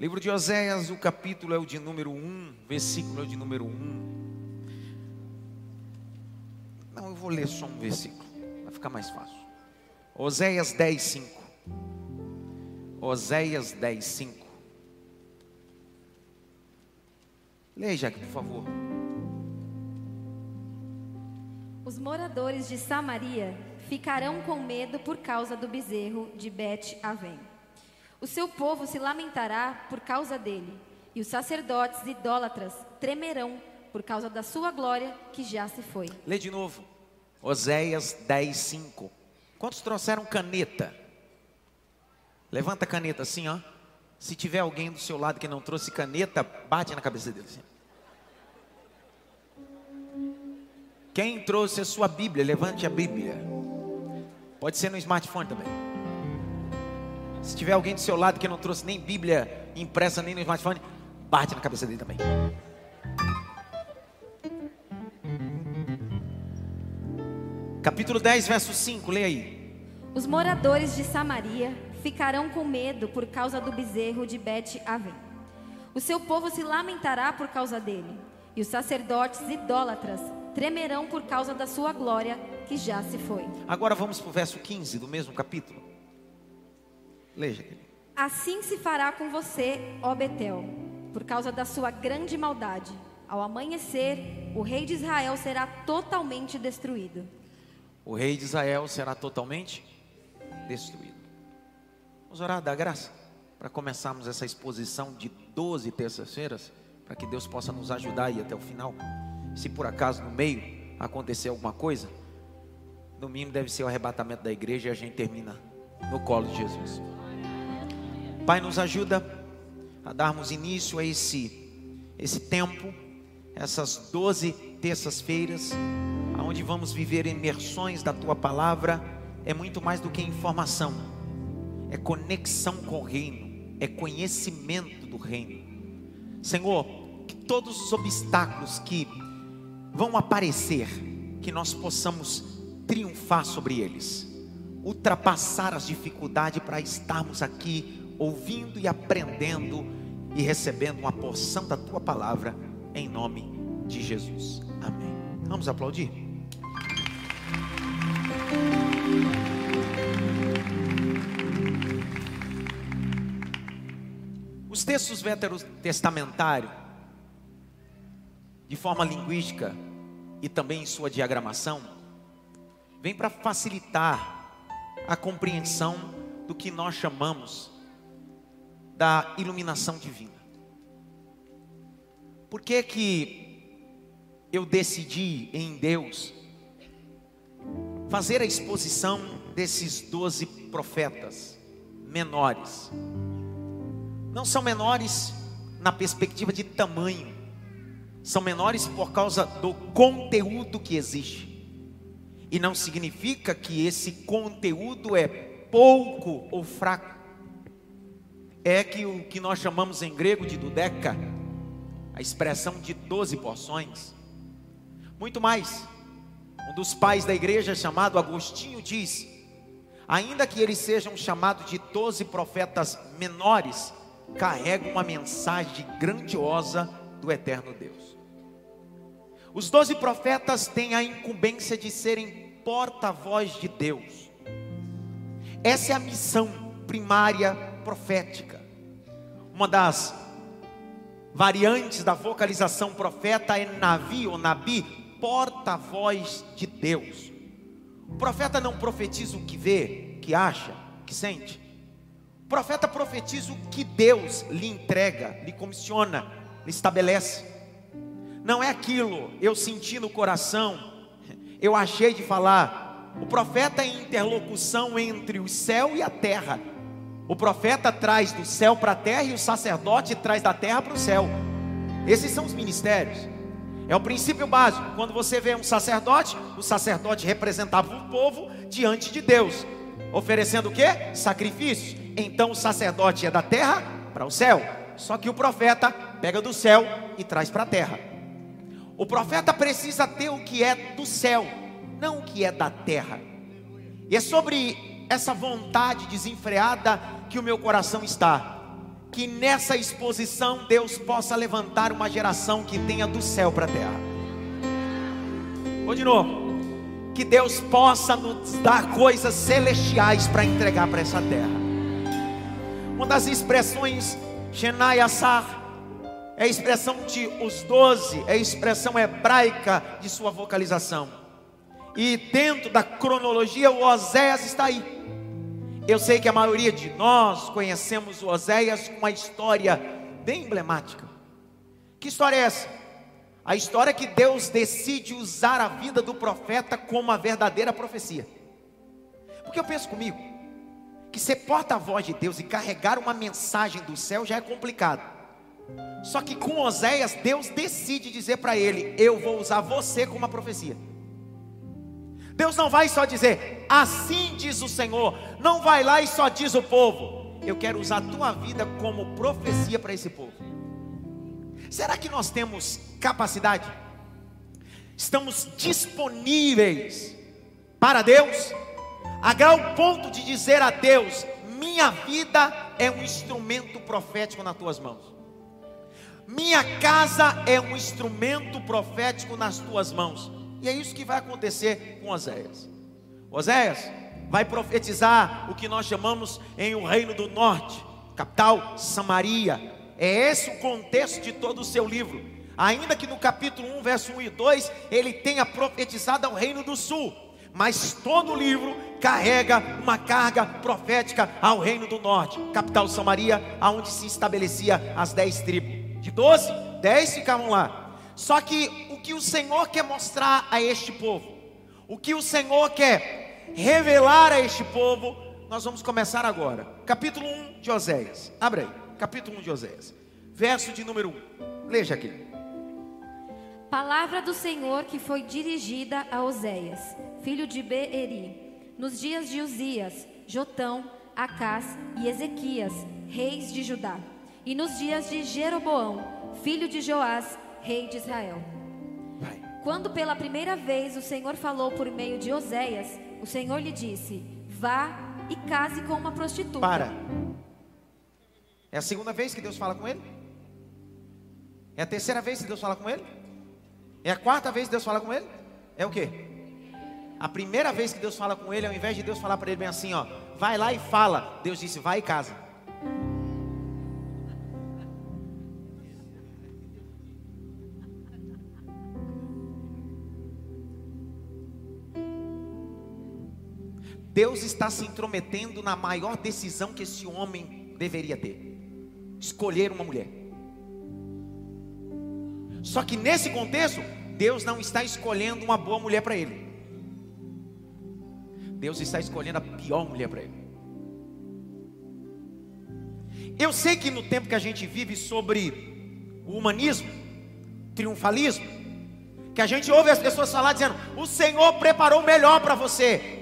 Livro de Oséias, o capítulo é o de número 1, versículo é o de número 1. Não, eu vou ler só um versículo, vai ficar mais fácil. Oséias 10, 5. Oséias 10, 5. Leia, Jaque, por favor. Os moradores de Samaria ficarão com medo por causa do bezerro de Bet-Avém. O seu povo se lamentará por causa dele, e os sacerdotes idólatras tremerão por causa da sua glória que já se foi. Lê de novo. Oséias 10, 5. Quantos trouxeram caneta? Levanta a caneta assim, ó. Se tiver alguém do seu lado que não trouxe caneta, bate na cabeça dele. Assim. Quem trouxe a sua Bíblia, levante a Bíblia. Pode ser no smartphone também. Se tiver alguém do seu lado que não trouxe nem Bíblia impressa nem no smartphone, bate na cabeça dele também. Capítulo 10, verso 5, leia aí. Os moradores de Samaria ficarão com medo por causa do bezerro de Bet-Avém. O seu povo se lamentará por causa dele, e os sacerdotes idólatras tremerão por causa da sua glória que já se foi. Agora vamos para o verso 15 do mesmo capítulo. Leia. Assim se fará com você, ó Betel, por causa da sua grande maldade. Ao amanhecer, o rei de Israel será totalmente destruído. O rei de Israel será totalmente destruído. Vamos orar da graça para começarmos essa exposição de 12 terças-feiras, para que Deus possa nos ajudar aí até o final. Se por acaso no meio acontecer alguma coisa, no mínimo deve ser o arrebatamento da igreja e a gente termina no colo de Jesus. Pai, nos ajuda a darmos início a esse, esse tempo, essas doze terças-feiras, onde vamos viver imersões da Tua palavra, é muito mais do que informação, é conexão com o reino, é conhecimento do reino. Senhor, que todos os obstáculos que vão aparecer, que nós possamos triunfar sobre eles, ultrapassar as dificuldades para estarmos aqui ouvindo e aprendendo e recebendo uma porção da tua palavra em nome de Jesus. Amém. Vamos aplaudir? Os textos veterotestamentários, de forma linguística e também em sua diagramação, vem para facilitar a compreensão do que nós chamamos da iluminação divina. Por que que eu decidi em Deus fazer a exposição desses doze profetas menores? Não são menores na perspectiva de tamanho, são menores por causa do conteúdo que existe. E não significa que esse conteúdo é pouco ou fraco é que o que nós chamamos em grego de dudeca, a expressão de doze porções, muito mais. Um dos pais da igreja, chamado Agostinho, diz: ainda que eles sejam chamados de doze profetas menores, carregam uma mensagem grandiosa do eterno Deus. Os doze profetas têm a incumbência de serem porta-voz de Deus. Essa é a missão primária profética. Uma das variantes da vocalização profeta é Navi ou Nabi, porta-voz de Deus. O profeta não profetiza o que vê, que acha, que sente. O profeta profetiza o que Deus lhe entrega, lhe comissiona, lhe estabelece. Não é aquilo, eu senti no coração, eu achei de falar. O profeta é interlocução entre o céu e a terra. O profeta traz do céu para a terra e o sacerdote traz da terra para o céu. Esses são os ministérios. É o princípio básico. Quando você vê um sacerdote, o sacerdote representava o povo diante de Deus, oferecendo o que? Sacrifícios. Então o sacerdote é da terra para o céu. Só que o profeta pega do céu e traz para a terra. O profeta precisa ter o que é do céu, não o que é da terra. E é sobre essa vontade desenfreada que o meu coração está. que nessa exposição Deus possa levantar uma geração que tenha do céu para a terra. Vou de novo. Que Deus possa nos dar coisas celestiais para entregar para essa terra. Uma das expressões Shenai Assar é a expressão de os doze, é a expressão hebraica de sua vocalização. E dentro da cronologia, o Oséias está aí. Eu sei que a maioria de nós conhecemos Oséias com uma história bem emblemática. Que história é essa? A história que Deus decide usar a vida do profeta como uma verdadeira profecia. Porque eu penso comigo, que ser porta-voz de Deus e carregar uma mensagem do céu já é complicado. Só que com Oséias, Deus decide dizer para ele: Eu vou usar você como uma profecia. Deus não vai só dizer, assim diz o Senhor, não vai lá e só diz o povo. Eu quero usar a tua vida como profecia para esse povo. Será que nós temos capacidade? Estamos disponíveis para Deus? A grau ponto de dizer a Deus: Minha vida é um instrumento profético nas tuas mãos. Minha casa é um instrumento profético nas tuas mãos. E é isso que vai acontecer com Oséias. Oséias vai profetizar o que nós chamamos em o reino do norte, capital Samaria. É esse o contexto de todo o seu livro. Ainda que no capítulo 1, verso 1 e 2, ele tenha profetizado ao reino do sul, mas todo o livro carrega uma carga profética ao reino do norte, capital Samaria, aonde se estabelecia as dez tribos. De 12, 10 ficavam lá. Só que que o Senhor quer mostrar a este povo, o que o Senhor quer revelar a este povo, nós vamos começar agora. Capítulo 1 de Oséias. Abre aí. Capítulo 1 de Oséias. Verso de número 1. Leia aqui. Palavra do Senhor que foi dirigida a Oséias, filho de Beeri, nos dias de Uzias, Jotão, Acás e Ezequias, reis de Judá e nos dias de Jeroboão, filho de Joás, rei de Israel. Quando pela primeira vez o Senhor falou por meio de Oséias, o Senhor lhe disse: Vá e case com uma prostituta. Para. É a segunda vez que Deus fala com ele? É a terceira vez que Deus fala com ele? É a quarta vez que Deus fala com ele? É o quê? A primeira vez que Deus fala com ele, ao invés de Deus falar para ele bem assim, ó, vai lá e fala, Deus disse, vai e casa. Deus está se intrometendo na maior decisão que esse homem deveria ter: escolher uma mulher. Só que nesse contexto, Deus não está escolhendo uma boa mulher para ele. Deus está escolhendo a pior mulher para ele. Eu sei que no tempo que a gente vive sobre o humanismo, triunfalismo, que a gente ouve as pessoas falar dizendo: "O Senhor preparou melhor para você".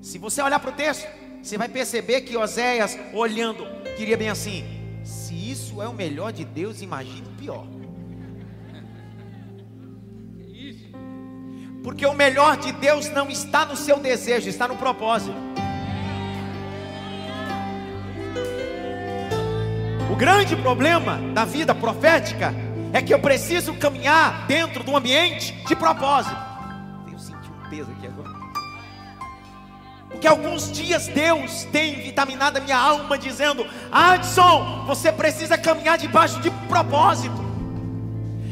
Se você olhar para o texto, você vai perceber que Oséias, olhando, queria bem assim: se isso é o melhor de Deus, imagine o pior. Porque o melhor de Deus não está no seu desejo, está no propósito. O grande problema da vida profética é que eu preciso caminhar dentro de um ambiente de propósito. Eu senti um peso aqui agora. Porque alguns dias Deus tem vitaminado a minha alma, dizendo: Adson, você precisa caminhar debaixo de propósito.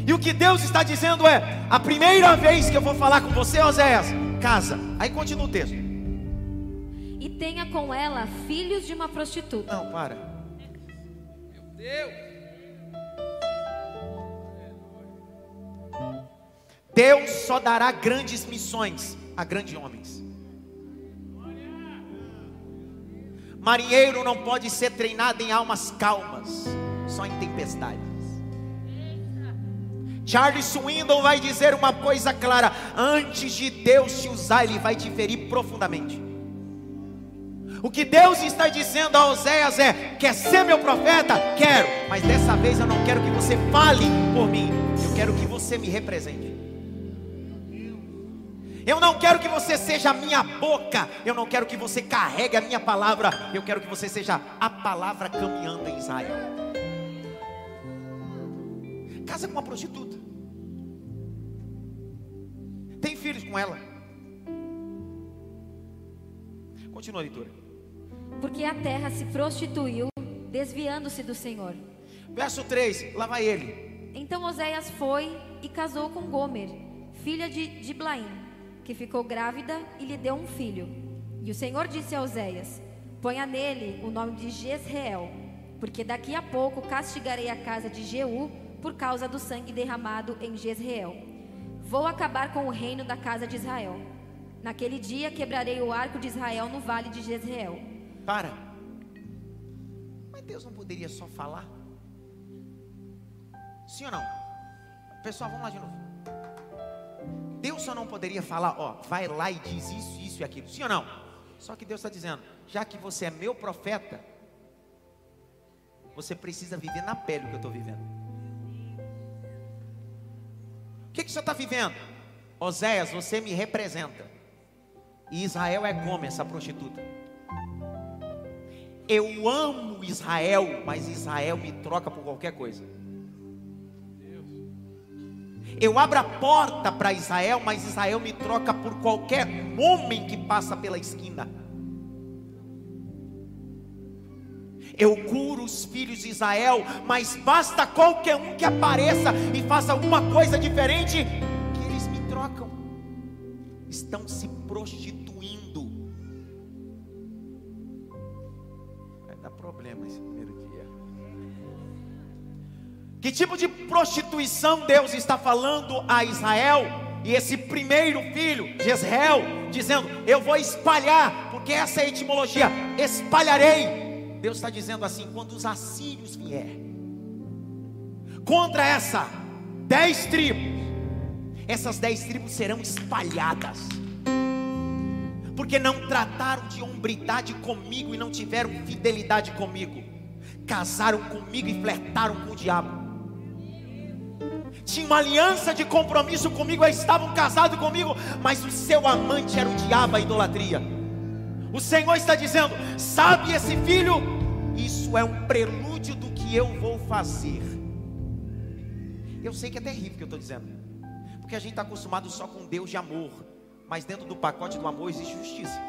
E o que Deus está dizendo é: a primeira vez que eu vou falar com você, Oséias, casa. Aí continua o texto. E tenha com ela filhos de uma prostituta. Não, para. Meu Deus. Deus só dará grandes missões a grandes homens. Marinheiro não pode ser treinado em almas calmas, só em tempestades. Charles Swindon vai dizer uma coisa clara: antes de Deus te usar, Ele vai te ferir profundamente. O que Deus está dizendo a Oséias é: quer ser meu profeta? Quero, mas dessa vez eu não quero que você fale por mim, eu quero que você me represente. Eu não quero que você seja a minha boca. Eu não quero que você carregue a minha palavra. Eu quero que você seja a palavra caminhando em Israel. Casa com uma prostituta. Tem filhos com ela. Continua a leitura. Porque a terra se prostituiu, desviando-se do Senhor. Verso 3, lá vai ele. Então Oséias foi e casou com Gomer, filha de Diblaim, que ficou grávida e lhe deu um filho. E o Senhor disse a Oséias: Ponha nele o nome de Jezreel, porque daqui a pouco castigarei a casa de Jeú por causa do sangue derramado em Jezreel. Vou acabar com o reino da casa de Israel. Naquele dia quebrarei o arco de Israel no vale de Jezreel. Para. Mas Deus não poderia só falar? Sim ou não? Pessoal, vamos lá de novo. Deus só não poderia falar, ó, vai lá e diz isso, isso e aquilo. Sim ou não? Só que Deus está dizendo, já que você é meu profeta, você precisa viver na pele o que eu estou vivendo. O que, que o senhor está vivendo? Oséias, você me representa. E Israel é como essa prostituta. Eu amo Israel, mas Israel me troca por qualquer coisa. Eu abro a porta para Israel, mas Israel me troca por qualquer homem que passa pela esquina. Eu curo os filhos de Israel, mas basta qualquer um que apareça e faça alguma coisa diferente, que eles me trocam. Estão se prostituindo. Vai dar problema esse primeiro. Que tipo de prostituição Deus está falando a Israel? E esse primeiro filho, Jezreel, dizendo: Eu vou espalhar, porque essa é a etimologia, espalharei. Deus está dizendo assim: quando os assírios vier contra essa dez tribos, essas dez tribos serão espalhadas, porque não trataram de hombridade comigo e não tiveram fidelidade comigo, casaram comigo e flertaram com o diabo tinha uma aliança de compromisso comigo, estavam casados comigo, mas o seu amante era o diabo, a idolatria. O Senhor está dizendo: sabe esse filho? Isso é um prelúdio do que eu vou fazer. Eu sei que é terrível o que eu estou dizendo, porque a gente está acostumado só com Deus de amor, mas dentro do pacote do amor existe justiça.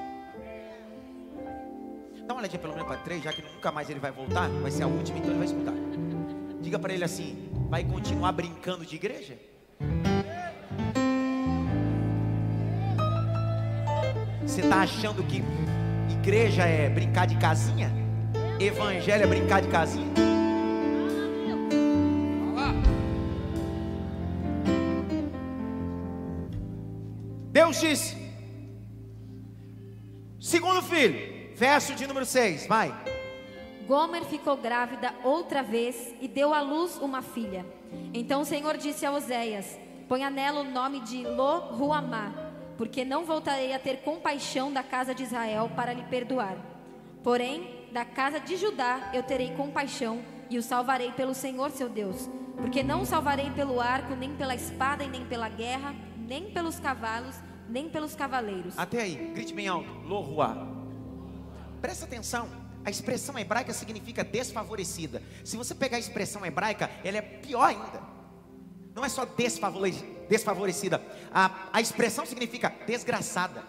Dá uma olhadinha pelo menos para três, já que nunca mais ele vai voltar, vai ser a última, então ele vai escutar. Diga para ele assim: vai continuar brincando de igreja? Você está achando que igreja é brincar de casinha? Evangelho é brincar de casinha? Deus disse, segundo filho, verso de número 6, vai. Gomer ficou grávida outra vez e deu à luz uma filha. Então o Senhor disse a Oséias: Ponha nela o nome de Lo-Ruamá, porque não voltarei a ter compaixão da casa de Israel para lhe perdoar. Porém, da casa de Judá eu terei compaixão e o salvarei pelo Senhor seu Deus. Porque não o salvarei pelo arco, nem pela espada, e nem pela guerra, nem pelos cavalos, nem pelos cavaleiros. Até aí, grite bem alto: Lo-Ruá. Presta atenção. A expressão hebraica significa desfavorecida. Se você pegar a expressão hebraica, ela é pior ainda. Não é só desfavorecida. A, a expressão significa desgraçada.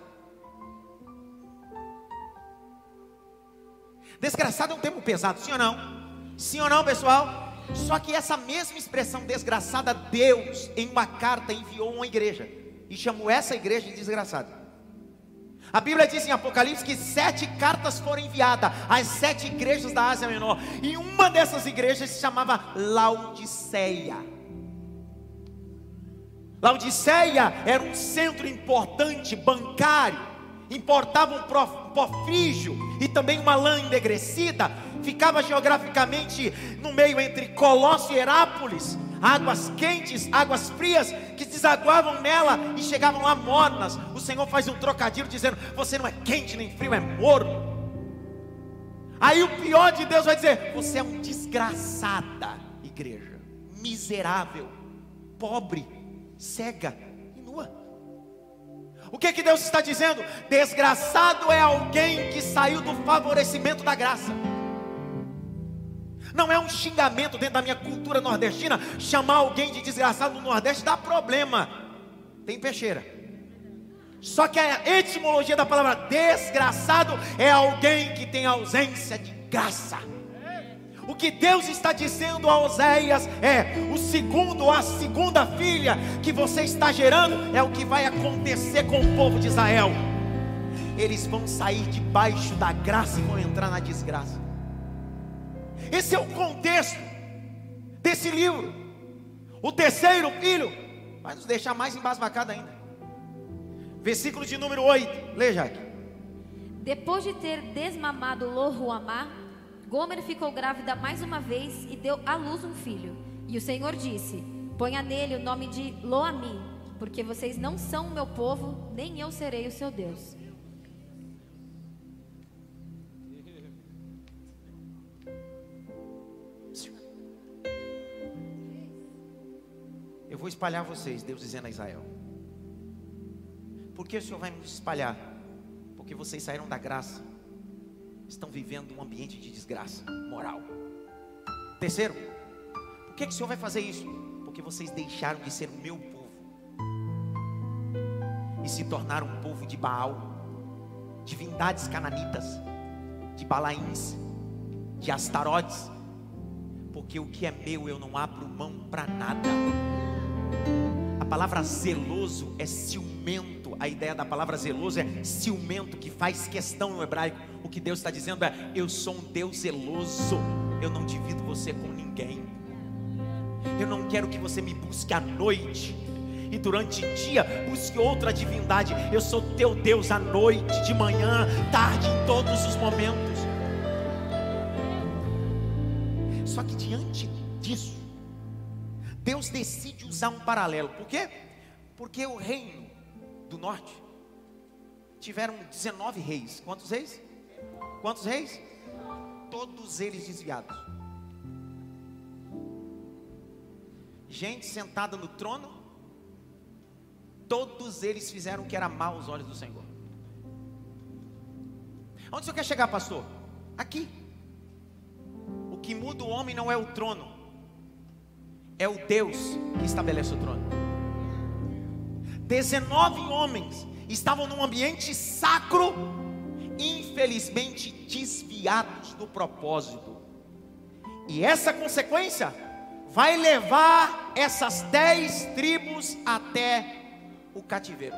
Desgraçada é um termo pesado, sim ou não? Sim ou não, pessoal? Só que essa mesma expressão desgraçada, Deus, em uma carta, enviou uma igreja. E chamou essa igreja de desgraçada. A Bíblia diz em Apocalipse que sete cartas foram enviadas às sete igrejas da Ásia Menor. E uma dessas igrejas se chamava Laodiceia. Laodiceia era um centro importante bancário, importava um pofrígio e também uma lã enegrecida, ficava geograficamente no meio entre Colosso e Herápolis, águas quentes, águas frias que desaguavam nela e chegavam lá mornas. O Senhor faz um trocadilho dizendo: Você não é quente nem frio, é morno. Aí o pior de Deus vai dizer: Você é um desgraçada, igreja, miserável, pobre, cega e nua. O que que Deus está dizendo? Desgraçado é alguém que saiu do favorecimento da graça. Não é um xingamento dentro da minha cultura nordestina chamar alguém de desgraçado no Nordeste dá problema. Tem peixeira. Só que a etimologia da palavra desgraçado é alguém que tem ausência de graça. O que Deus está dizendo a Oséias é: o segundo a segunda filha que você está gerando é o que vai acontecer com o povo de Israel. Eles vão sair debaixo da graça e vão entrar na desgraça. Esse é o contexto desse livro. O terceiro filho vai nos deixar mais embasbacado ainda. Versículo de número 8. Lê, Jaque. Depois de ter desmamado Lohuamá, Gomer ficou grávida mais uma vez e deu à luz um filho. E o Senhor disse: Ponha nele o nome de Loami, porque vocês não são o meu povo, nem eu serei o seu Deus. Eu vou espalhar vocês, Deus dizendo a Israel. Por que o Senhor vai me espalhar? Porque vocês saíram da graça, estão vivendo um ambiente de desgraça moral. Terceiro, por que, o Senhor vai fazer isso? Porque vocês deixaram de ser o meu povo e se tornaram um povo de Baal, divindades cananitas, de Balaíns, de Astarotes. Porque o que é meu eu não abro mão para nada. A palavra zeloso é ciumento. A ideia da palavra zeloso é ciumento, que faz questão no hebraico. O que Deus está dizendo é: Eu sou um Deus zeloso. Eu não divido você com ninguém. Eu não quero que você me busque à noite. E durante o dia busque outra divindade. Eu sou teu Deus à noite, de manhã, tarde, em todos os momentos. Só que diante disso, Deus decide usar um paralelo. Por quê? Porque o reino do norte tiveram 19 reis. Quantos reis? Quantos reis? Todos eles desviados. Gente sentada no trono, todos eles fizeram o que era mal aos olhos do Senhor. Onde você quer chegar, pastor? Aqui. O que muda o homem não é o trono, é o Deus que estabelece o trono. 19 homens estavam num ambiente sacro, infelizmente desviados do propósito. E essa consequência vai levar essas dez tribos até o cativeiro.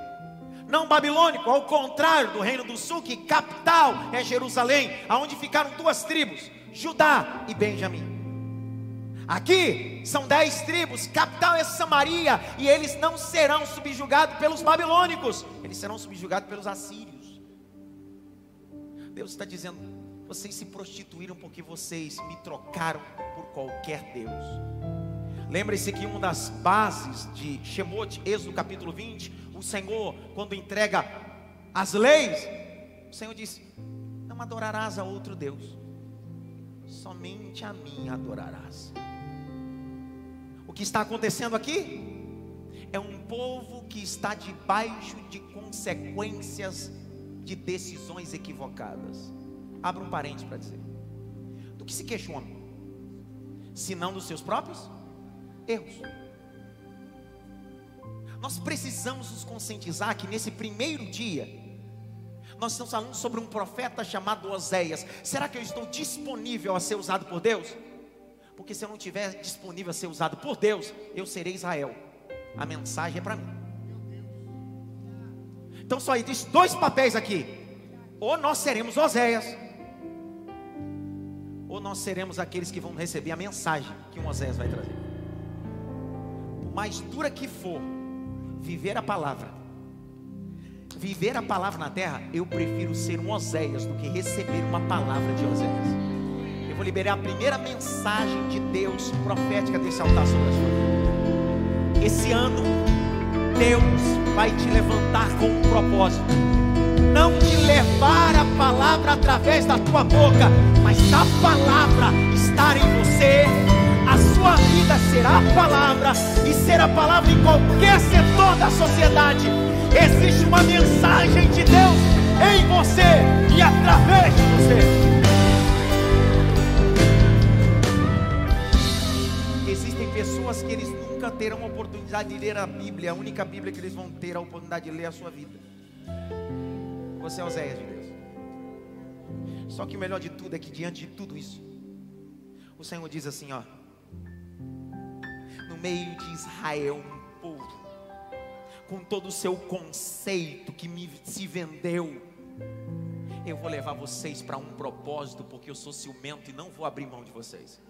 Não babilônico, ao contrário do reino do sul, que capital é Jerusalém, aonde ficaram duas tribos, Judá e Benjamim. Aqui são dez tribos, capital é Samaria, e eles não serão subjugados pelos babilônicos, eles serão subjugados pelos assírios. Deus está dizendo: vocês se prostituíram porque vocês me trocaram por qualquer Deus. Lembre-se que uma das bases de Shemot, Êxodo capítulo 20, o Senhor, quando entrega as leis, o Senhor disse: Não adorarás a outro Deus, somente a mim adorarás. Que está acontecendo aqui é um povo que está debaixo de consequências de decisões equivocadas. Abra um parente para dizer: do que se queixa o homem? Se não dos seus próprios erros. Nós precisamos nos conscientizar que nesse primeiro dia, nós estamos falando sobre um profeta chamado Oséias. Será que eu estou disponível a ser usado por Deus? Porque se eu não estiver disponível a ser usado por Deus, eu serei Israel. A mensagem é para mim. Então só existe dois papéis aqui. Ou nós seremos Oséias, ou nós seremos aqueles que vão receber a mensagem que um Oséias vai trazer. Por mais dura que for, viver a palavra, viver a palavra na terra, eu prefiro ser um Oséias do que receber uma palavra de Oséias vou liberar a primeira mensagem de Deus profética desse altar sobre a sua vida. Esse ano, Deus vai te levantar com um propósito. Não te levar a palavra através da tua boca, mas a palavra estar em você, a sua vida ser ser a palavra e ser a palavra em qualquer setor da sociedade. Existe uma mensagem de Deus em você e através de você. Pessoas que eles nunca terão a oportunidade de ler a Bíblia, a única Bíblia que eles vão ter a oportunidade de ler é a sua vida. Você é Oséias de Deus. Só que o melhor de tudo é que diante de tudo isso, o Senhor diz assim, ó: No meio de Israel, um povo com todo o seu conceito que me se vendeu, eu vou levar vocês para um propósito, porque eu sou ciumento e não vou abrir mão de vocês.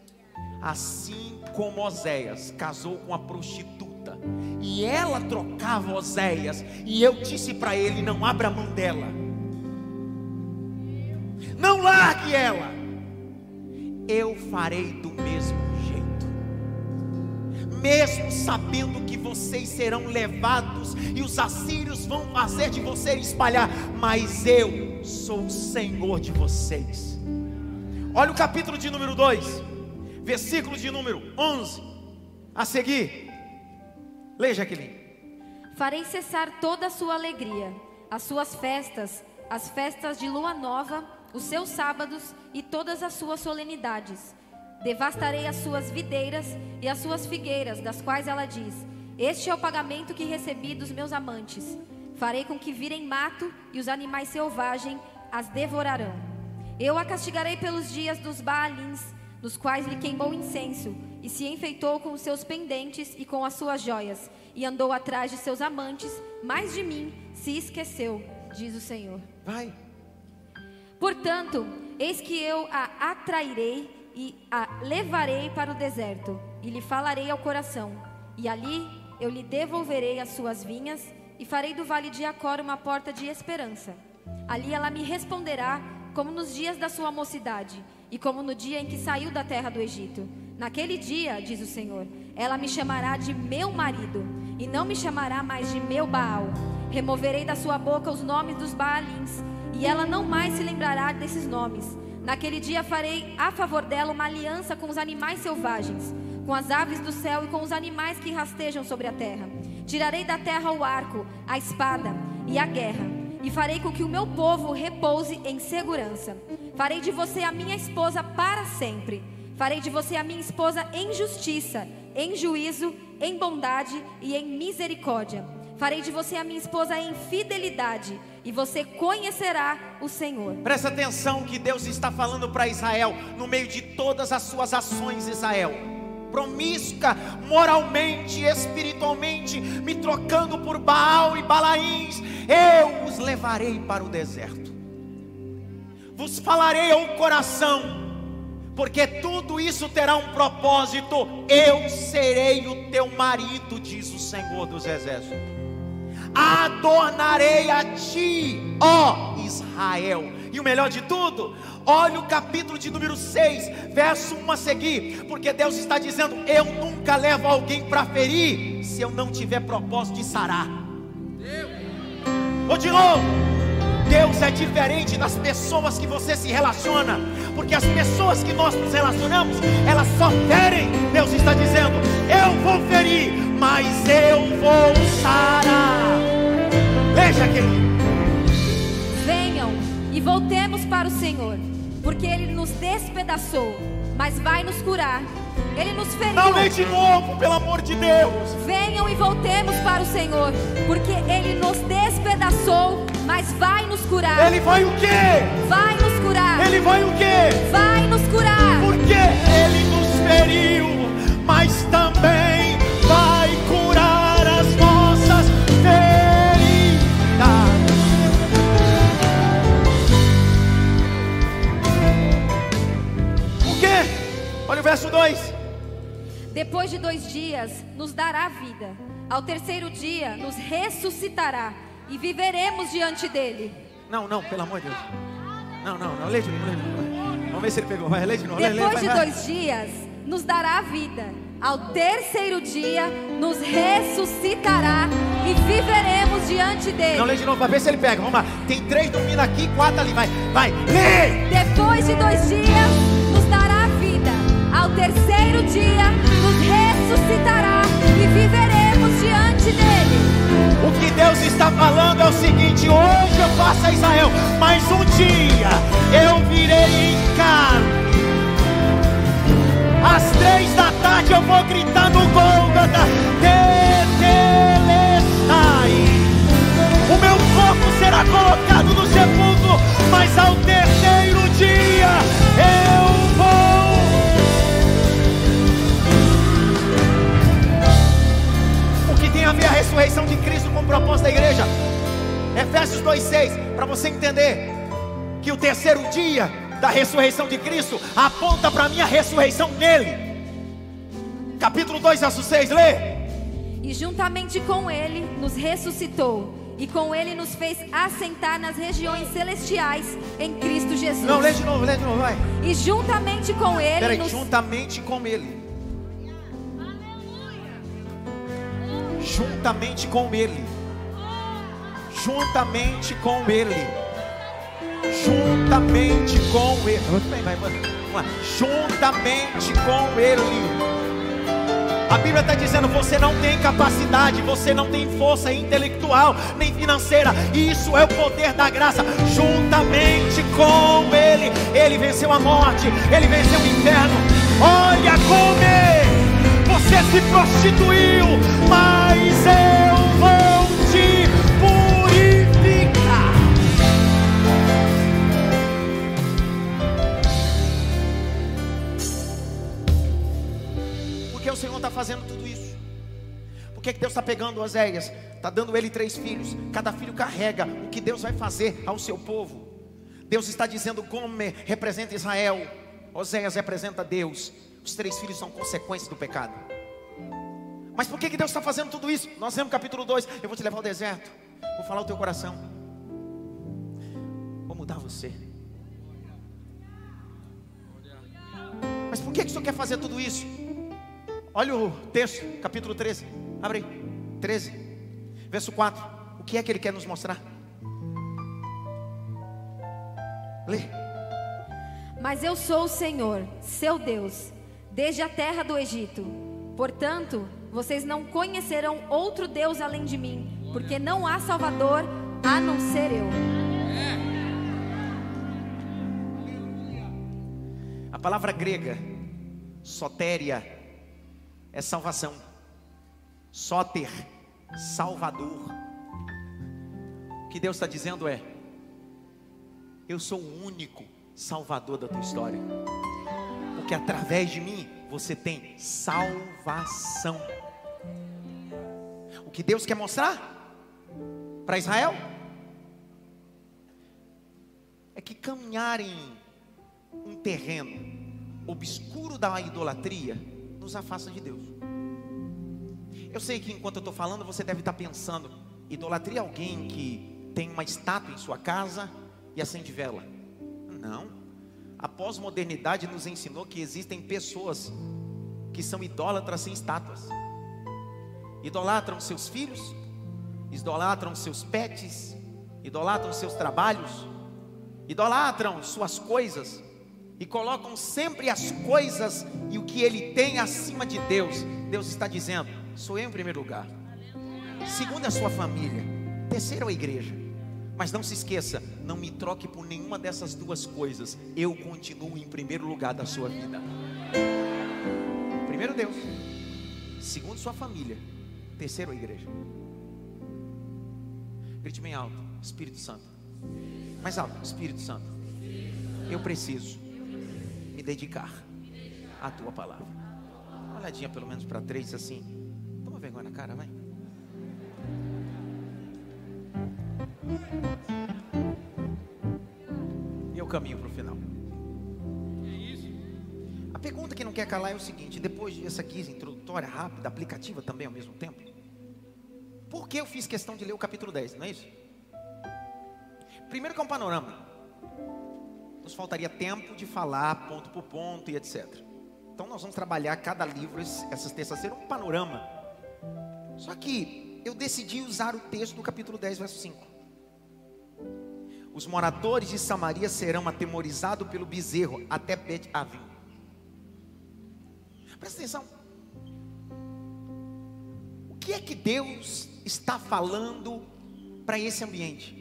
Assim como Oséias casou com a prostituta, e ela trocava Oséias, e eu disse para ele: não abra mão dela, não largue ela, eu farei do mesmo jeito, mesmo sabendo que vocês serão levados e os assírios vão fazer de vocês espalhar, mas eu sou o Senhor de vocês. Olha o capítulo de número 2, versículo de número 11, a seguir, leia Jaqueline. Farei cessar toda a sua alegria, as suas festas, as festas de lua nova, os seus sábados e todas as suas solenidades. Devastarei as suas videiras e as suas figueiras, das quais ela diz: Este é o pagamento que recebi dos meus amantes. Farei com que virem mato e os animais selvagens as devorarão. Eu a castigarei pelos dias dos Baalins, nos quais lhe queimou incenso e se enfeitou com os seus pendentes e com as suas joias, e andou atrás de seus amantes, mas de mim se esqueceu, diz o Senhor. Vai. Portanto, eis que eu a atrairei e a levarei para o deserto, e lhe falarei ao coração, e ali eu lhe devolverei as suas vinhas, e farei do vale de Acor uma porta de esperança. Ali ela me responderá, como nos dias da sua mocidade, e como no dia em que saiu da terra do Egito. Naquele dia, diz o Senhor, ela me chamará de meu marido, e não me chamará mais de meu Baal. Removerei da sua boca os nomes dos Baalins, e ela não mais se lembrará desses nomes. Naquele dia farei a favor dela uma aliança com os animais selvagens, com as aves do céu e com os animais que rastejam sobre a terra. Tirarei da terra o arco, a espada e a guerra, e farei com que o meu povo repouse em segurança. Farei de você a minha esposa para sempre. Farei de você a minha esposa em justiça, em juízo, em bondade e em misericórdia. Farei de você a minha esposa em fidelidade, e você conhecerá o Senhor. Presta atenção que Deus está falando para Israel, no meio de todas as suas ações, Israel. Promíscua, moralmente, espiritualmente, me trocando por Baal e Balaíns, eu os levarei para o deserto, vos falarei ao coração, porque tudo isso terá um propósito. Eu serei o teu marido, diz o Senhor dos Exércitos. Adornarei a ti, ó Israel. E o melhor de tudo, olha o capítulo de número 6, verso 1 a seguir, porque Deus está dizendo: Eu nunca levo alguém para ferir, se eu não tiver propósito de sarar. Ou de novo, Deus é diferente das pessoas que você se relaciona, porque as pessoas que nós nos relacionamos, elas só ferem. Deus está dizendo: Eu vou ferir, mas eu vou sarar. Veja, querido. Venham e voltemos para o Senhor, porque Ele nos despedaçou, mas vai nos curar. Ele nos feriu. Não lê de novo, pelo amor de Deus. Venham e voltemos para o Senhor, porque Ele nos despedaçou, mas vai nos curar. Ele vai o quê? Vai nos curar. Ele vai o quê? Vai nos curar. Porque Ele nos feriu, mas também vai curar as nossas feridas. O quê? Olha o verso 2. Depois de dois dias, nos dará vida. Ao terceiro dia, nos ressuscitará e viveremos diante dele. Não, não, pelo amor de Deus. Não, não, não, lê de novo, lê de novo. Vamos ver se ele pegou. Vai, lê de novo. lê, lê, Depois vai, de vai. dois dias, nos dará vida. Ao terceiro dia, nos ressuscitará e viveremos diante dele. Não, lê de novo, para ver se ele pega. Vamos lá. Tem três dormindo aqui, quatro ali. Vai, vai. Lê! Depois de dois dias, terceiro dia nos ressuscitará e viveremos diante dele. O que Deus está falando é o seguinte: hoje eu faço a Israel, mas um dia eu virei em carne. Às três da tarde eu vou gritar no Gólgota: Tetelestai. O meu corpo será colocado no sepulcro, mas ao terceiro dia. A ver a ressurreição de Cristo com o propósito da igreja? Efésios 2,6, para você entender que o terceiro dia da ressurreição de Cristo aponta para a minha ressurreição nele. Capítulo 2, verso 6, lê. E juntamente com ele nos ressuscitou, e com ele nos fez assentar nas regiões celestiais em Cristo Jesus. Não, lê de novo, lê de novo, vai. E juntamente com ele. Peraí, nos... juntamente com ele. Juntamente com ele. Juntamente com ele. Juntamente com ele. Juntamente com ele. A Bíblia está dizendo: você não tem capacidade, você não tem força intelectual nem financeira. Isso é o poder da graça. Juntamente com Ele, Ele venceu a morte, Ele venceu o inferno. Olha como é. Você se prostituiu, mas eu vou te purificar. Por que o Senhor está fazendo tudo isso? Por que, que Deus está pegando Oséias? Está dando ele três filhos. Cada filho carrega o que Deus vai fazer ao seu povo. Deus está dizendo: Gomer representa Israel, Oséias representa Deus. Os três filhos são consequências do pecado. Mas por que, que Deus está fazendo tudo isso? Nós vemos capítulo 2. Eu vou te levar ao deserto. Vou falar o teu coração. Vou mudar você. Mas por que, que o Senhor quer fazer tudo isso? Olha o texto, capítulo 13. Abre aí. 13, verso 4. O que é que ele quer nos mostrar? Lê. Mas eu sou o Senhor, seu Deus, desde a terra do Egito. Portanto, vocês não conhecerão outro Deus além de mim, porque não há Salvador a não ser eu. A palavra grega, sotéria, é salvação. Soter, salvador. O que Deus está dizendo é: Eu sou o único salvador da tua história. Porque através de mim você tem salvação. Que Deus quer mostrar para Israel é que caminhar em um terreno obscuro da idolatria nos afasta de Deus. Eu sei que enquanto eu estou falando, você deve estar pensando: idolatria é alguém que tem uma estátua em sua casa e acende vela. Não. A pós-modernidade nos ensinou que existem pessoas que são idólatras sem estátuas. Idolatram seus filhos, idolatram seus pets, idolatram seus trabalhos, idolatram suas coisas e colocam sempre as coisas e o que ele tem acima de Deus. Deus está dizendo: sou eu em primeiro lugar. Segundo a sua família. Terceiro a igreja. Mas não se esqueça, não me troque por nenhuma dessas duas coisas. Eu continuo em primeiro lugar da sua vida. Primeiro Deus. Segundo sua família. Terceiro a igreja. Grite bem alto, Espírito Santo. Mais alto, Espírito Santo. Eu preciso me dedicar à tua palavra. Uma olhadinha pelo menos para três assim. Toma vergonha na cara, vai. E eu caminho para o final. A pergunta que não quer calar é o seguinte: depois dessa guisa introdutória, rápida, aplicativa também ao mesmo tempo, por que eu fiz questão de ler o capítulo 10, não é isso? Primeiro que é um panorama. Nos faltaria tempo de falar ponto por ponto e etc. Então nós vamos trabalhar cada livro essas terças-feiras um panorama. Só que eu decidi usar o texto do capítulo 10, verso 5. Os moradores de Samaria serão atemorizados pelo bezerro até Bet Avim. Presta atenção. O que é que Deus está falando para esse ambiente?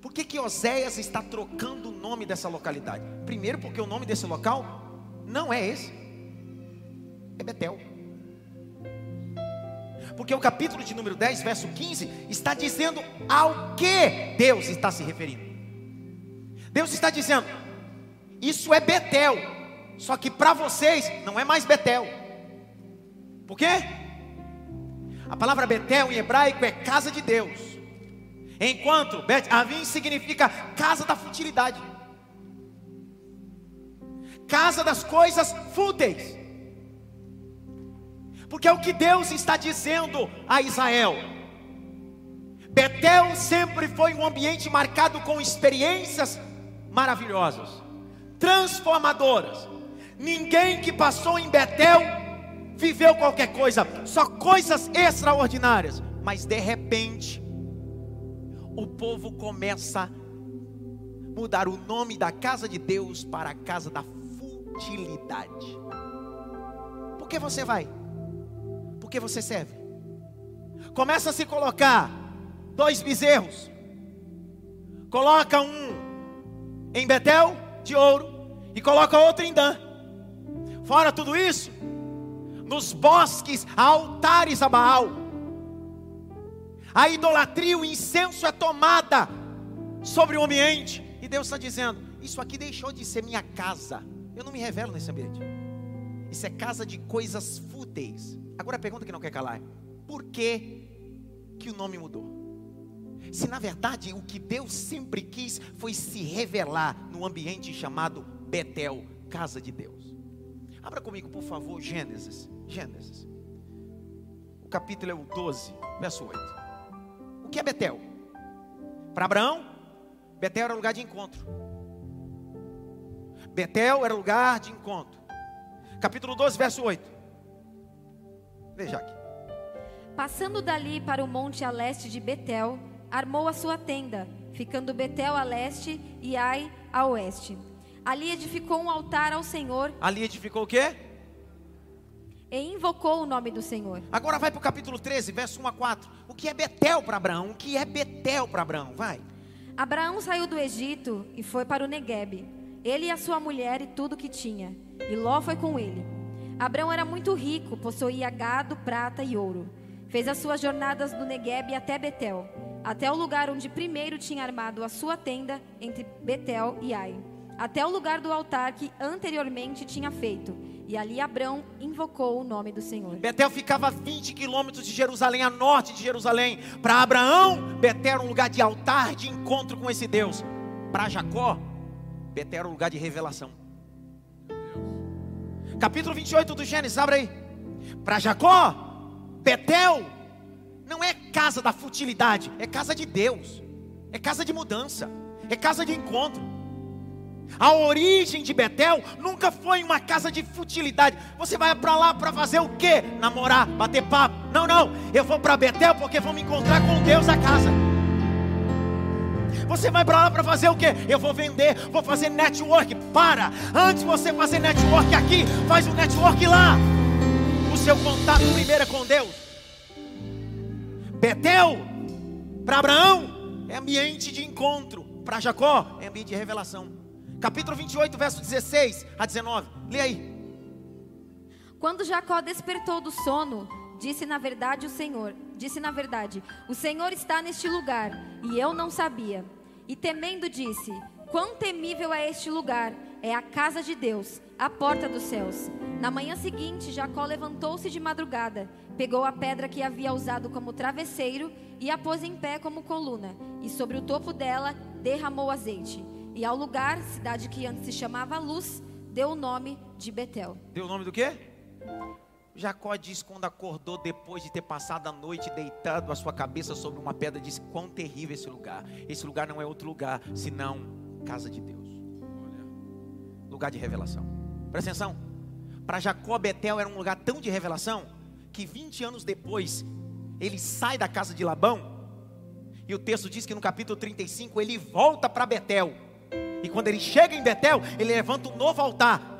Por que, que Oséias está trocando o nome dessa localidade? Primeiro, porque o nome desse local não é esse, é Betel. Porque o capítulo de número 10, verso 15, está dizendo ao que Deus está se referindo. Deus está dizendo: Isso é Betel, só que para vocês não é mais Betel. Por quê? A palavra Betel em hebraico é casa de Deus. Enquanto Bet Avim significa casa da futilidade. Casa das coisas fúteis. Porque é o que Deus está dizendo a Israel. Betel sempre foi um ambiente marcado com experiências maravilhosas, transformadoras. Ninguém que passou em Betel viveu qualquer coisa, só coisas extraordinárias. Mas de repente, o povo começa a mudar o nome da casa de Deus para a casa da futilidade. Por que você vai? Por que você serve? Começa a se colocar dois bezerros. Coloca um em Betel de ouro e coloca outro em Dan. Fora tudo isso, nos bosques há altares a Baal. A idolatria, o incenso é tomada sobre o ambiente. E Deus está dizendo: Isso aqui deixou de ser minha casa. Eu não me revelo nesse ambiente. Isso é casa de coisas fúteis. Agora a pergunta que não quer calar: Por que, que o nome mudou? Se na verdade o que Deus sempre quis foi se revelar no ambiente chamado Betel, casa de Deus. Abra comigo, por favor, Gênesis. Gênesis. O capítulo é o 12, verso 8. O que é Betel? Para Abraão, Betel era lugar de encontro. Betel era lugar de encontro. Capítulo 12, verso 8. Veja aqui. Passando dali para o monte a leste de Betel, armou a sua tenda, ficando Betel a leste e Ai a oeste. Ali edificou um altar ao Senhor. Ali edificou o quê? E invocou o nome do Senhor. Agora vai para o capítulo 13, verso 1 a 4. O que é Betel para Abraão? O que é Betel para Abraão? Vai. Abraão saiu do Egito e foi para o Neguebe. Ele e a sua mulher e tudo que tinha. E Ló foi com ele. Abraão era muito rico, possuía gado, prata e ouro. Fez as suas jornadas do Neguebe até Betel até o lugar onde primeiro tinha armado a sua tenda entre Betel e Ai, até o lugar do altar que anteriormente tinha feito. E ali Abrão invocou o nome do Senhor. Betel ficava a 20 quilômetros de Jerusalém, a norte de Jerusalém. Para Abraão, Betel era um lugar de altar, de encontro com esse Deus. Para Jacó, Betel era um lugar de revelação. Capítulo 28 do Gênesis, abre aí. Para Jacó, Betel não é casa da futilidade, é casa de Deus, é casa de mudança, é casa de encontro. A origem de Betel nunca foi uma casa de futilidade. Você vai para lá para fazer o quê? Namorar, bater papo. Não, não. Eu vou para Betel porque vou me encontrar com Deus a casa. Você vai para lá para fazer o quê? Eu vou vender, vou fazer network. Para! Antes você fazer network aqui, faz um network lá. O seu contato primeiro é com Deus. Betel, para Abraão, é ambiente de encontro. Para Jacó, é ambiente de revelação. Capítulo 28, verso 16 a 19. Lê aí. Quando Jacó despertou do sono, disse na verdade o Senhor, disse na verdade: O Senhor está neste lugar, e eu não sabia. E temendo disse: Quão temível é este lugar! É a casa de Deus, a porta dos céus. Na manhã seguinte, Jacó levantou-se de madrugada Pegou a pedra que havia usado como travesseiro e a pôs em pé como coluna, e sobre o topo dela derramou azeite. E ao lugar, cidade que antes se chamava Luz, deu o nome de Betel. Deu o nome do quê? Jacó diz quando acordou depois de ter passado a noite deitado a sua cabeça sobre uma pedra, disse: Quão terrível esse lugar. Esse lugar não é outro lugar, senão casa de Deus. Lugar de revelação. Presta atenção. Para Jacó, Betel era um lugar tão de revelação que 20 anos depois ele sai da casa de Labão, e o texto diz que no capítulo 35 ele volta para Betel. E quando ele chega em Betel, ele levanta um novo altar.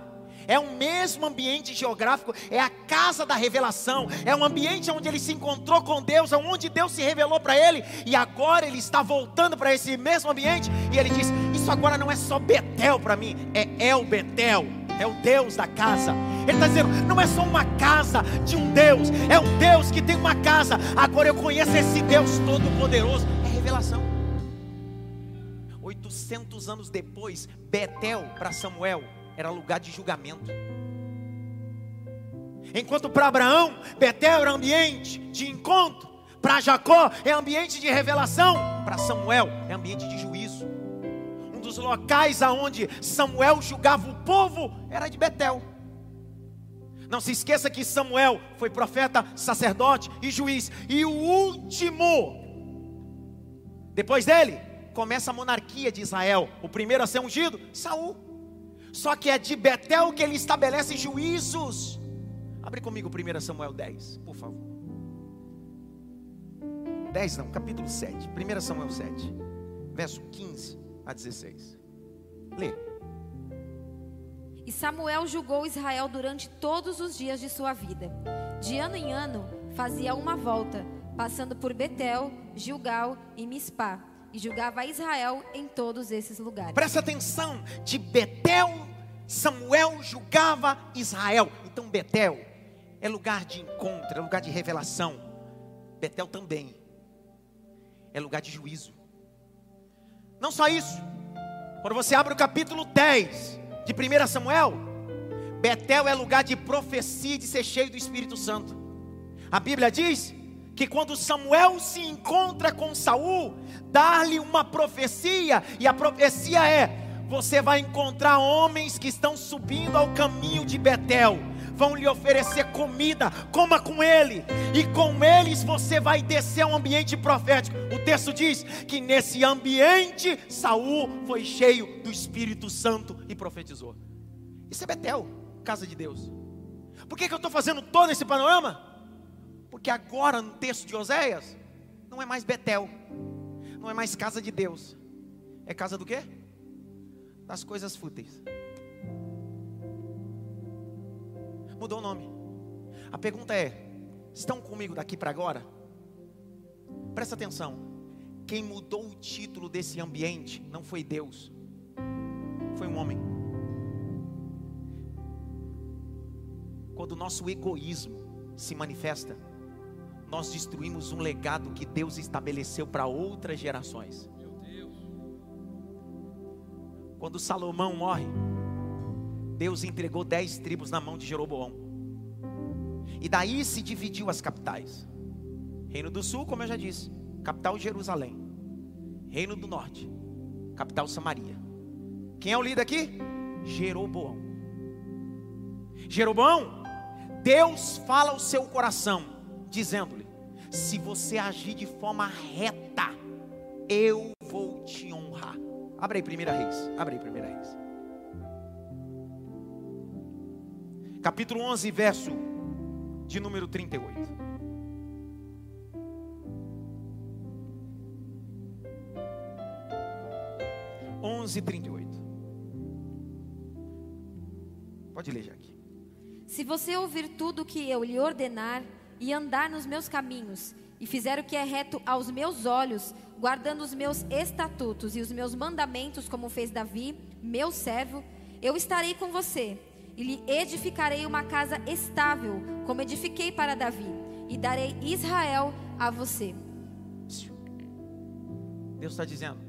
é o mesmo ambiente geográfico, é a casa da revelação, é um ambiente onde ele se encontrou com Deus, onde Deus se revelou para ele, e agora ele está voltando para esse mesmo ambiente, e ele diz: Isso agora não é só Betel para mim, é El Betel, é o Deus da casa. Ele está dizendo: não é só uma casa de um Deus, é um Deus que tem uma casa. Agora eu conheço esse Deus todo-poderoso. É revelação. 800 anos depois, Betel para Samuel era lugar de julgamento. Enquanto para Abraão, Betel era ambiente de encontro, para Jacó é ambiente de revelação, para Samuel é ambiente de juízo. Um dos locais aonde Samuel julgava o povo era de Betel. Não se esqueça que Samuel foi profeta, sacerdote e juiz, e o último, depois dele, começa a monarquia de Israel. O primeiro a ser ungido, Saul. Só que é de Betel que ele estabelece juízos. Abre comigo 1 Samuel 10, por favor. 10 não, capítulo 7. 1 Samuel 7, verso 15 a 16. Lê. E Samuel julgou Israel durante todos os dias de sua vida. De ano em ano, fazia uma volta, passando por Betel, Gilgal e Mispá e julgava Israel em todos esses lugares. Presta atenção, de Betel, Samuel julgava Israel. Então Betel é lugar de encontro, é lugar de revelação. Betel também é lugar de juízo. Não só isso. Quando você abre o capítulo 10 de 1 Samuel, Betel é lugar de profecia e de ser cheio do Espírito Santo. A Bíblia diz que quando Samuel se encontra com Saul, dar-lhe uma profecia, e a profecia é: você vai encontrar homens que estão subindo ao caminho de Betel, vão lhe oferecer comida, coma com ele, e com eles você vai descer ao ambiente profético. O texto diz que nesse ambiente Saul foi cheio do Espírito Santo e profetizou. Isso é Betel, casa de Deus. Por que, que eu estou fazendo todo esse panorama? Porque agora no texto de Oséias, não é mais Betel, não é mais casa de Deus, é casa do quê? Das coisas fúteis. Mudou o nome. A pergunta é: estão comigo daqui para agora? Presta atenção. Quem mudou o título desse ambiente não foi Deus, foi um homem. Quando o nosso egoísmo se manifesta, nós destruímos um legado que Deus estabeleceu para outras gerações. Quando Salomão morre, Deus entregou dez tribos na mão de Jeroboão. E daí se dividiu as capitais. Reino do Sul, como eu já disse, capital Jerusalém. Reino do Norte, capital Samaria. Quem é o líder aqui? Jeroboão. Jeroboão, Deus fala ao seu coração, dizendo-lhe: se você agir de forma reta, eu vou te honrar. Abre aí, primeira reis. Abre aí, primeira reis. Capítulo 11, verso de número 38. Onze trinta e oito. Pode ler, Jaque. Se você ouvir tudo o que eu lhe ordenar e andar nos meus caminhos, e fizer o que é reto aos meus olhos, guardando os meus estatutos e os meus mandamentos, como fez Davi, meu servo, eu estarei com você e lhe edificarei uma casa estável, como edifiquei para Davi, e darei Israel a você. Deus está dizendo: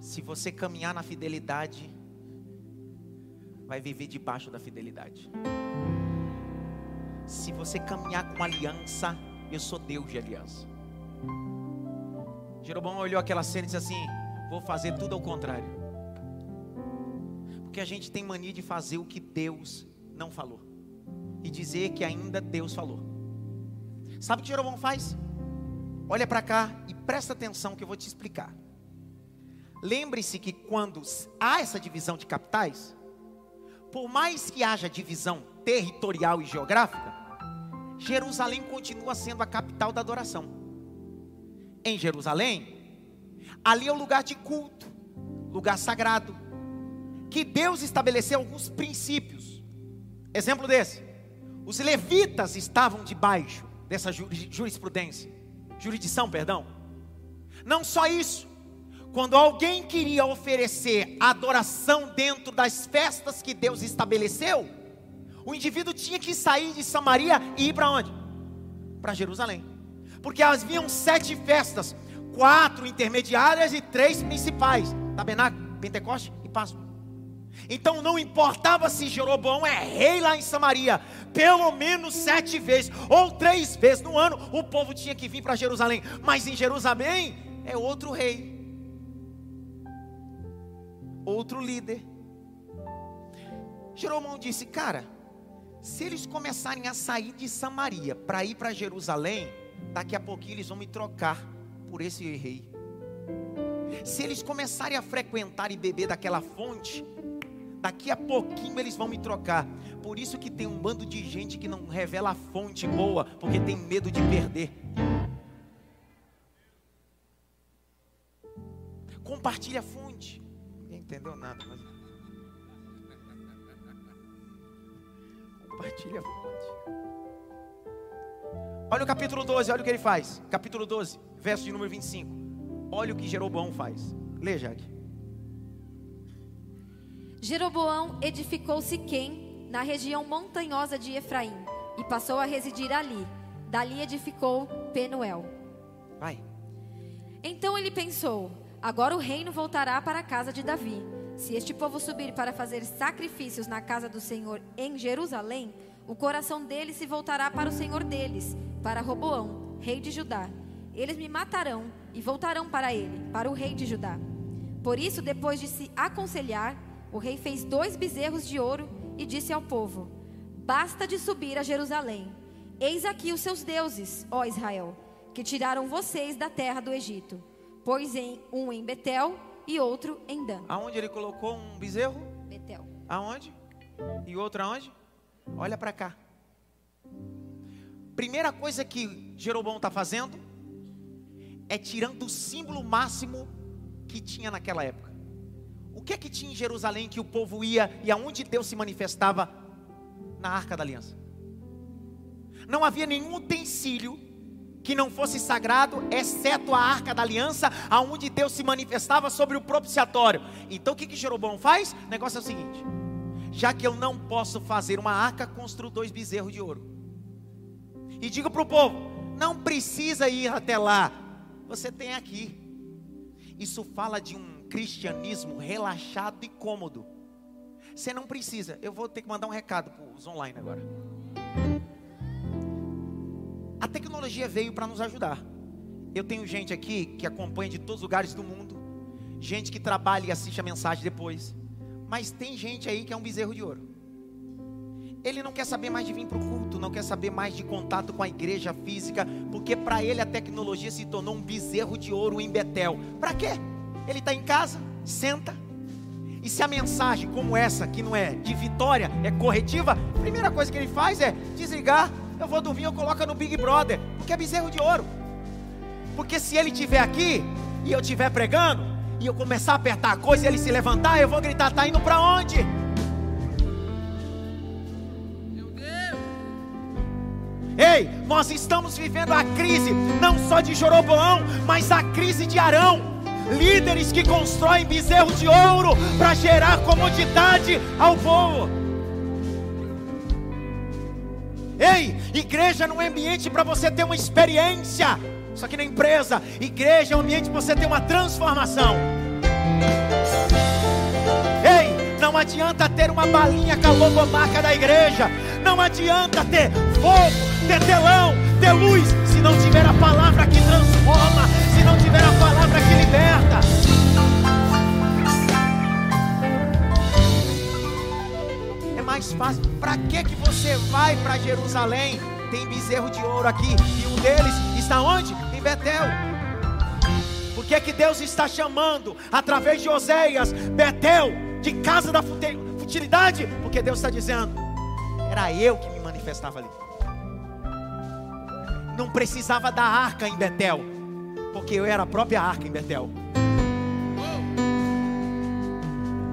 se você caminhar na fidelidade, vai viver debaixo da fidelidade se você caminhar com aliança, eu sou Deus de aliança. Jeroboão olhou aquela cena e disse assim: Vou fazer tudo ao contrário. Porque a gente tem mania de fazer o que Deus não falou e dizer que ainda Deus falou. Sabe o que Jeroboão faz? Olha para cá e presta atenção que eu vou te explicar. Lembre-se que quando há essa divisão de capitais, por mais que haja divisão territorial e geográfica, Jerusalém continua sendo a capital da adoração. Em Jerusalém, ali é o lugar de culto, lugar sagrado, que Deus estabeleceu alguns princípios. Exemplo desse. Os levitas estavam debaixo dessa jurisprudência, jurisdição, perdão. Não só isso, quando alguém queria oferecer adoração dentro das festas que Deus estabeleceu, o indivíduo tinha que sair de Samaria e ir para onde? Para Jerusalém. Porque haviam sete festas, quatro intermediárias e três principais: Tabernáculo, Pentecoste e Páscoa. Então não importava se Jeroboão é rei lá em Samaria, pelo menos sete vezes ou três vezes no ano, o povo tinha que vir para Jerusalém. Mas em Jerusalém é outro rei, outro líder. Jeroboão disse: Cara, se eles começarem a sair de Samaria para ir para Jerusalém, daqui a pouquinho eles vão me trocar por esse rei. Se eles começarem a frequentar e beber daquela fonte, Daqui a pouquinho eles vão me trocar. Por isso que tem um bando de gente que não revela a fonte boa, porque tem medo de perder. Compartilha a fonte. Ninguém entendeu nada, mas. Compartilha a fonte. Olha o capítulo 12, olha o que ele faz. Capítulo 12, verso de número 25. Olha o que Jeroboão faz. Lê, Jaque. Jeroboão edificou Siquém, na região montanhosa de Efraim, e passou a residir ali. Dali edificou Penuel. Vai. Então ele pensou: agora o reino voltará para a casa de Davi. Se este povo subir para fazer sacrifícios na casa do Senhor em Jerusalém, o coração deles se voltará para o Senhor deles, para Roboão, rei de Judá. Eles me matarão e voltarão para ele, para o rei de Judá. Por isso, depois de se aconselhar, o rei fez dois bezerros de ouro e disse ao povo: Basta de subir a Jerusalém. Eis aqui os seus deuses, ó Israel, que tiraram vocês da terra do Egito. Pois em um em Betel e outro em Dan. Aonde ele colocou um bezerro? Betel. Aonde? E outro aonde? Olha para cá. Primeira coisa que Jeroboão está fazendo é tirando o símbolo máximo que tinha naquela época. O que é que tinha em Jerusalém que o povo ia e aonde Deus se manifestava? Na arca da aliança. Não havia nenhum utensílio que não fosse sagrado, exceto a arca da aliança, aonde Deus se manifestava sobre o propiciatório. Então o que que Jeroboão faz? O negócio é o seguinte: já que eu não posso fazer uma arca, construo dois bezerros de ouro. E digo para o povo: não precisa ir até lá, você tem aqui. Isso fala de um cristianismo relaxado e cômodo. Você não precisa. Eu vou ter que mandar um recado para os online agora. Tecnologia veio para nos ajudar. Eu tenho gente aqui que acompanha de todos os lugares do mundo, gente que trabalha e assiste a mensagem depois. Mas tem gente aí que é um bezerro de ouro. Ele não quer saber mais de vir para o culto, não quer saber mais de contato com a igreja física, porque para ele a tecnologia se tornou um bezerro de ouro em Betel. Para quê? Ele está em casa, senta. E se a mensagem como essa, que não é de vitória, é corretiva, a primeira coisa que ele faz é desligar. Eu vou dormir, eu coloco no Big Brother, porque é bezerro de ouro. Porque se ele estiver aqui e eu estiver pregando, e eu começar a apertar a coisa e ele se levantar, eu vou gritar: está indo para onde? Ei, nós estamos vivendo a crise, não só de Joroboão, mas a crise de Arão líderes que constroem bezerro de ouro para gerar comodidade ao povo. Ei, igreja não é ambiente para você ter uma experiência, só que na empresa, igreja é um ambiente para você ter uma transformação. Ei, não adianta ter uma balinha com a logomarca da igreja, não adianta ter fogo, ter telão, ter luz, se não tiver a palavra que transforma, se não tiver a palavra que liberta. Mais fácil. Para que que você vai para Jerusalém? Tem bezerro de ouro aqui e um deles está onde? Em Betel. Por que que Deus está chamando através de Oséias, Betel, de casa da futilidade? Porque Deus está dizendo: era eu que me manifestava ali. Não precisava da arca em Betel, porque eu era a própria arca em Betel.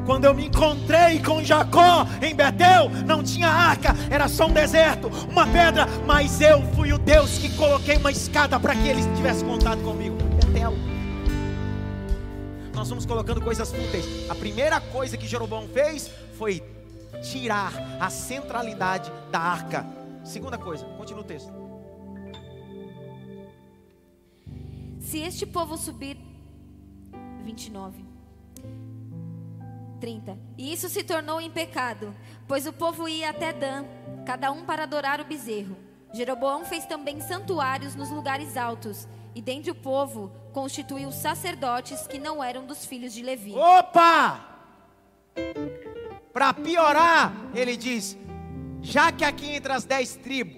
Quando eu me encontrei com Jacó em Betel, não tinha arca, era só um deserto, uma pedra, mas eu fui o Deus que coloquei uma escada para que ele tivesse contato comigo. Betel. Nós vamos colocando coisas fúteis. A primeira coisa que Jeroboão fez foi tirar a centralidade da arca. Segunda coisa, continua o texto. Se este povo subir 29 30. E isso se tornou em pecado, pois o povo ia até Dan, cada um para adorar o bezerro. Jeroboão fez também santuários nos lugares altos, e dentre o povo constituiu sacerdotes que não eram dos filhos de Levi. Opa! Para piorar, ele diz: já que aqui entre as dez tribos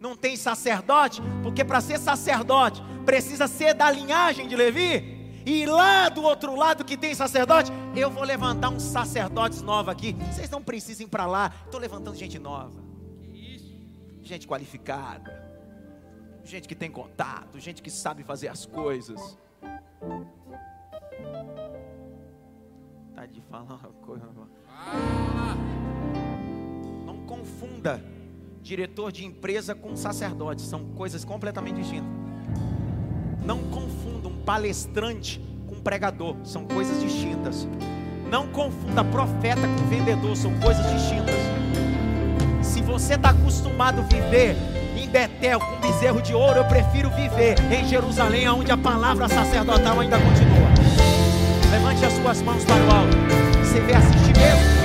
não tem sacerdote, porque para ser sacerdote precisa ser da linhagem de Levi, e lá do outro lado que tem sacerdote, eu vou levantar uns sacerdotes novos aqui. Vocês não precisam ir para lá. Estou levantando gente nova. Gente qualificada. Gente que tem contato, gente que sabe fazer as coisas. Tá de falar uma coisa. Não confunda diretor de empresa com sacerdote, são coisas completamente distintas. Não confunda palestrante com pregador, são coisas distintas. Não confunda profeta com vendedor, são coisas distintas. Se você está acostumado a viver em Betel com bezerro de ouro, eu prefiro viver em Jerusalém, onde a palavra sacerdotal ainda continua. Levante as suas mãos para o alto. Você vê assistir mesmo?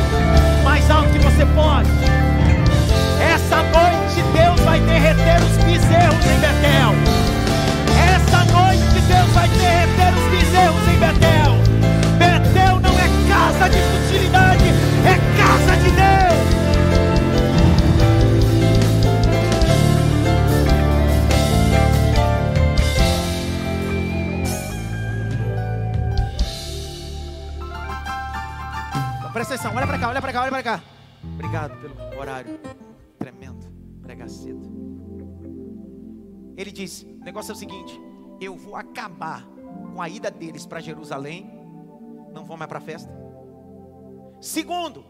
Ele disse: o negócio é o seguinte, eu vou acabar com a ida deles para Jerusalém, não vão mais para a festa. Segundo,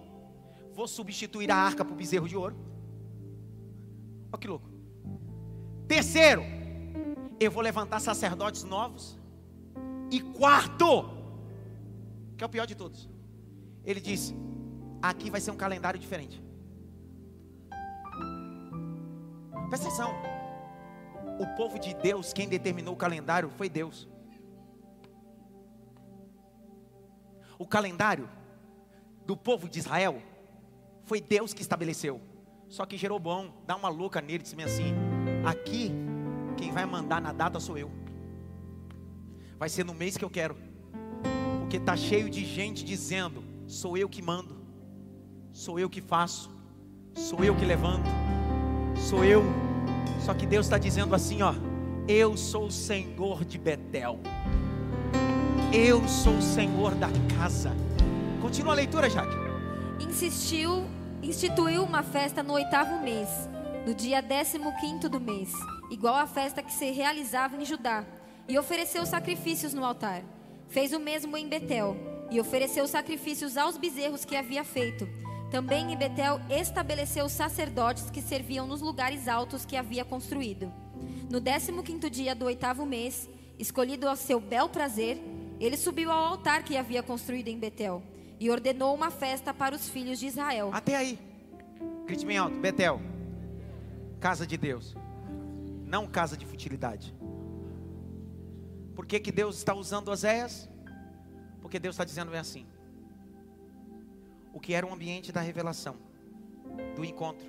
vou substituir a arca por bezerro de ouro. Olha que louco. Terceiro, eu vou levantar sacerdotes novos. E quarto, que é o pior de todos, ele disse: aqui vai ser um calendário diferente. Presta atenção o povo de Deus, quem determinou o calendário foi Deus. O calendário do povo de Israel foi Deus que estabeleceu. Só que Jeroboão dá uma louca nele e diz assim: aqui quem vai mandar na data sou eu. Vai ser no mês que eu quero. Porque está cheio de gente dizendo: sou eu que mando, sou eu que faço, sou eu que levanto, sou eu só que Deus está dizendo assim, ó, eu sou o Senhor de Betel. Eu sou o Senhor da casa. Continua a leitura, Jaque. Insistiu, instituiu uma festa no oitavo mês, no dia décimo quinto do mês, igual à festa que se realizava em Judá, e ofereceu sacrifícios no altar. Fez o mesmo em Betel, e ofereceu sacrifícios aos bezerros que havia feito também em Betel estabeleceu sacerdotes que serviam nos lugares altos que havia construído. No décimo quinto dia do oitavo mês, escolhido ao seu bel prazer, ele subiu ao altar que havia construído em Betel e ordenou uma festa para os filhos de Israel. Até aí. Grite bem alto. Betel. Casa de Deus. Não casa de futilidade. Por que, que Deus está usando Oséias? Porque Deus está dizendo bem assim o que era um ambiente da revelação, do encontro,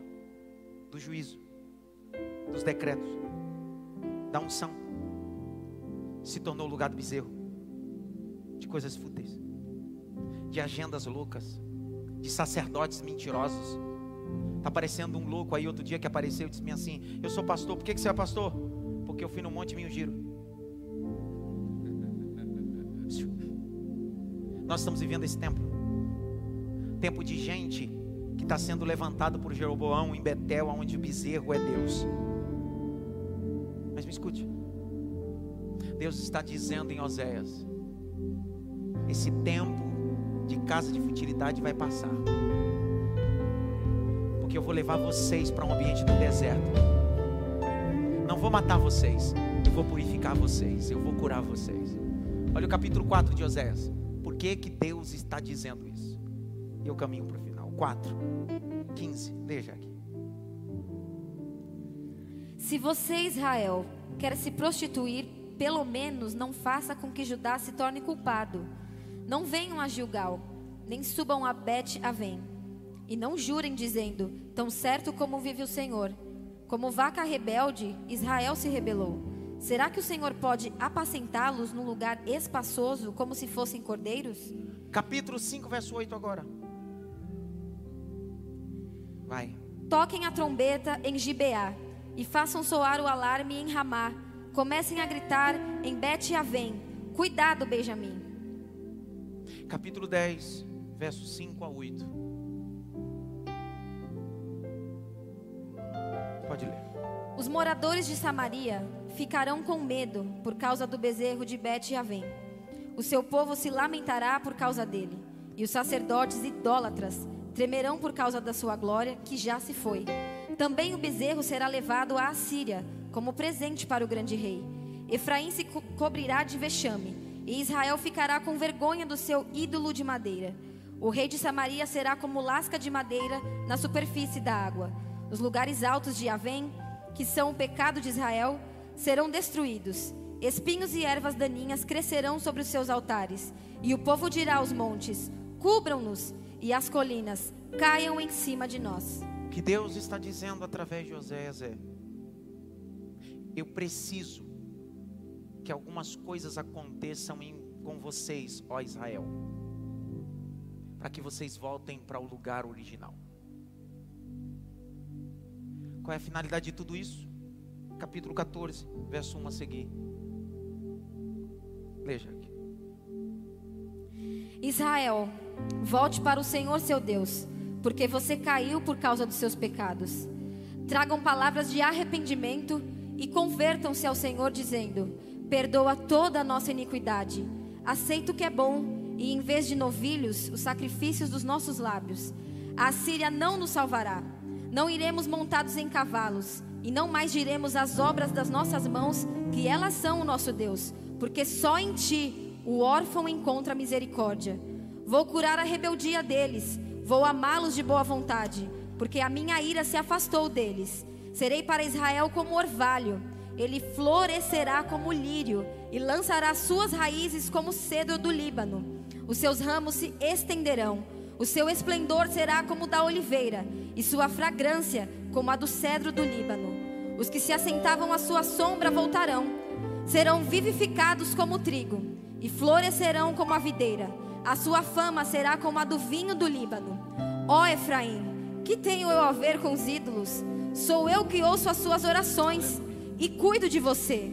do juízo, dos decretos, da unção, se tornou lugar do bezerro, de coisas fúteis, de agendas loucas, de sacerdotes mentirosos. Está aparecendo um louco aí outro dia que apareceu e disse assim: Eu sou pastor, por que, que você é pastor? Porque eu fui no Monte Minho Giro. Nós estamos vivendo esse tempo tempo de gente que está sendo levantado por Jeroboão em Betel, onde o bezerro é Deus. Mas me escute, Deus está dizendo em Oséias: esse tempo de casa de futilidade vai passar. Porque eu vou levar vocês para um ambiente do deserto. Não vou matar vocês, eu vou purificar vocês, eu vou curar vocês. Olha o capítulo 4 de Oséias. Por que, que Deus está dizendo isso? E eu caminho para o final. 4, 15. Veja aqui. Se você, Israel, quer se prostituir, pelo menos não faça com que Judá se torne culpado. Não venham a Gilgal, nem subam a Bet Avém. E não jurem dizendo, tão certo como vive o Senhor. Como vaca rebelde, Israel se rebelou. Será que o Senhor pode apacentá-los num lugar espaçoso, como se fossem cordeiros? Capítulo 5, verso 8 agora. Vai. Toquem a trombeta em Gibeá e façam soar o alarme em Ramá. Comecem a gritar em Bet Avém. Cuidado, Benjamim. Capítulo 10, versos 5 a 8. Pode ler. Os moradores de Samaria ficarão com medo por causa do bezerro de Bet Avém. O seu povo se lamentará por causa dele, e os sacerdotes idólatras tremerão por causa da sua glória, que já se foi. Também o bezerro será levado à Assíria, como presente para o grande rei. Efraim se co cobrirá de vexame, e Israel ficará com vergonha do seu ídolo de madeira. O rei de Samaria será como lasca de madeira na superfície da água. Os lugares altos de Avém, que são o pecado de Israel, serão destruídos. Espinhos e ervas daninhas crescerão sobre os seus altares. E o povo dirá aos montes: Cubram-nos, e as colinas caiam em cima de nós. O que Deus está dizendo através de Oséias é: Eu preciso que algumas coisas aconteçam em, com vocês, ó Israel, para que vocês voltem para o lugar original. Qual é a finalidade de tudo isso? Capítulo 14, verso 1 a seguir. Leia aqui. Israel, volte para o Senhor seu Deus, porque você caiu por causa dos seus pecados. Tragam palavras de arrependimento e convertam-se ao Senhor, dizendo: Perdoa toda a nossa iniquidade. Aceita o que é bom, e em vez de novilhos, os sacrifícios dos nossos lábios. A Síria não nos salvará. Não iremos montados em cavalos, e não mais diremos as obras das nossas mãos, que elas são o nosso Deus, porque só em ti o órfão encontra misericórdia. Vou curar a rebeldia deles, vou amá-los de boa vontade, porque a minha ira se afastou deles. Serei para Israel como orvalho, ele florescerá como lírio e lançará suas raízes como cedro do Líbano. Os seus ramos se estenderão, o seu esplendor será como da oliveira, e sua fragrância como a do cedro do Líbano. Os que se assentavam à sua sombra voltarão, serão vivificados como o trigo, e florescerão como a videira. A sua fama será como a do vinho do Líbano. Ó Efraim, que tenho eu a ver com os ídolos? Sou eu que ouço as suas orações e cuido de você.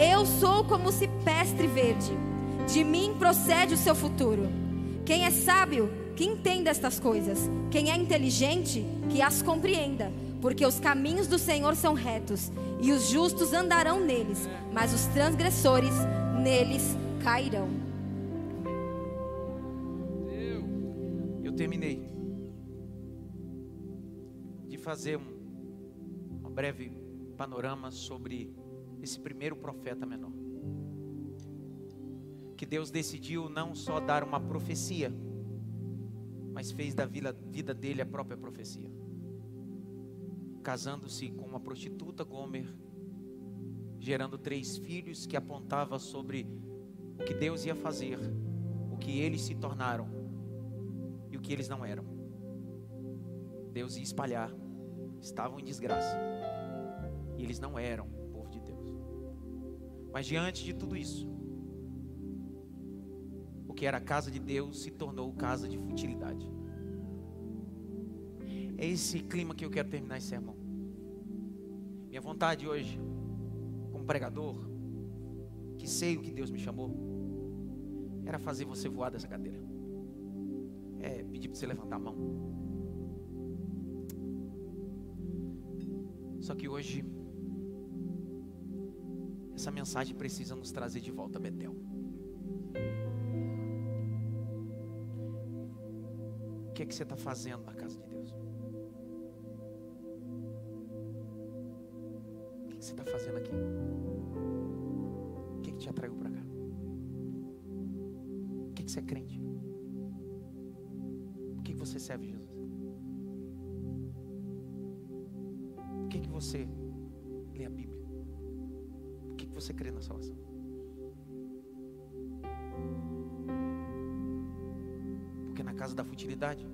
Eu sou como o cipestre verde. De mim procede o seu futuro. Quem é sábio, que entenda estas coisas. Quem é inteligente, que as compreenda. Porque os caminhos do Senhor são retos, e os justos andarão neles, mas os transgressores neles cairão. Eu terminei de fazer um, uma breve panorama sobre esse primeiro profeta menor. Que Deus decidiu não só dar uma profecia, mas fez da vida, dele a própria profecia. Casando-se com uma prostituta Gomer, gerando três filhos que apontava sobre o que Deus ia fazer, o que eles se tornaram que eles não eram. Deus ia espalhar, estavam em desgraça. E eles não eram povo de Deus. Mas diante de tudo isso, o que era a casa de Deus se tornou casa de futilidade. É esse clima que eu quero terminar esse sermão. Minha vontade hoje, como pregador, que sei o que Deus me chamou, era fazer você voar dessa cadeira. É pedir para você levantar a mão. Só que hoje, essa mensagem precisa nos trazer de volta a Betel. O que é que você está fazendo na casa de Deus? O que, é que você está fazendo aqui? O que, é que te atraiu para cá? O que, é que você é crente? Você serve Jesus? Por que, que você lê a Bíblia? Por que, que você crê na salvação? Porque na casa da futilidade,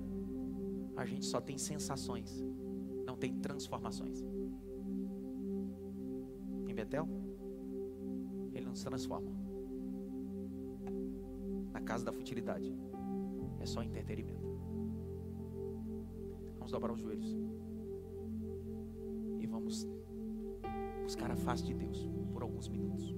a gente só tem sensações, não tem transformações. Em Betel, ele nos transforma. Na casa da futilidade, é só entretenimento. Vamos dobrar os joelhos e vamos buscar a face de Deus por alguns minutos.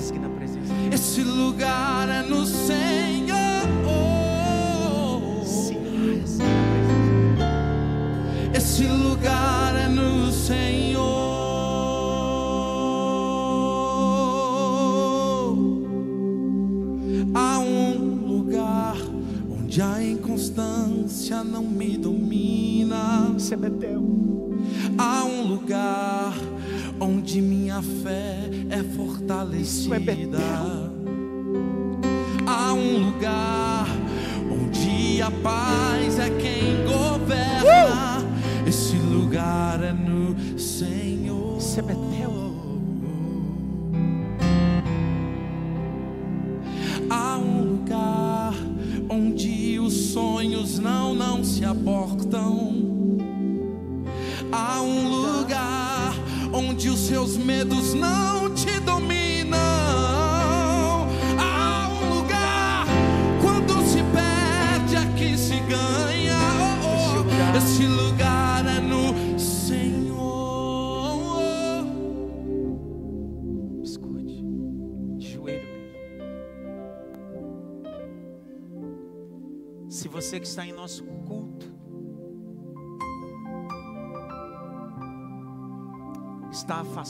Rasgue na presença. Esse lugar é no Senhor. Se rasgue na presença. Esse lugar é no Senhor. Há um lugar onde a inconstância não me domina. É Betel. Há um lugar onde minha fé é Isso é fortalecida. Há um lugar onde a paz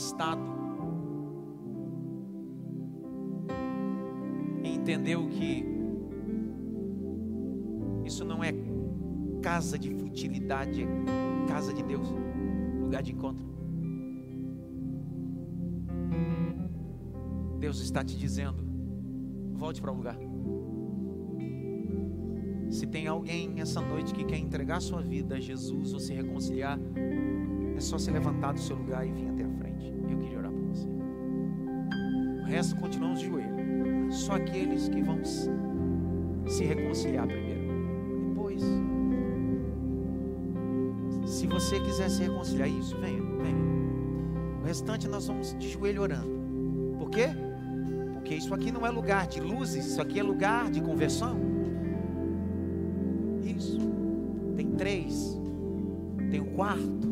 afastado e entendeu que isso não é casa de futilidade, é casa de Deus, lugar de encontro. Deus está te dizendo: volte para o lugar. Se tem alguém essa noite que quer entregar sua vida a Jesus ou se reconciliar, é só se levantar do seu lugar e vir até resto continuamos de joelho. Só aqueles que vão se reconciliar primeiro. Depois, se você quiser se reconciliar, isso, venha, venha. O restante nós vamos de joelho orando. Por quê? Porque isso aqui não é lugar de luzes, isso aqui é lugar de conversão. Isso. Tem três. Tem o quarto.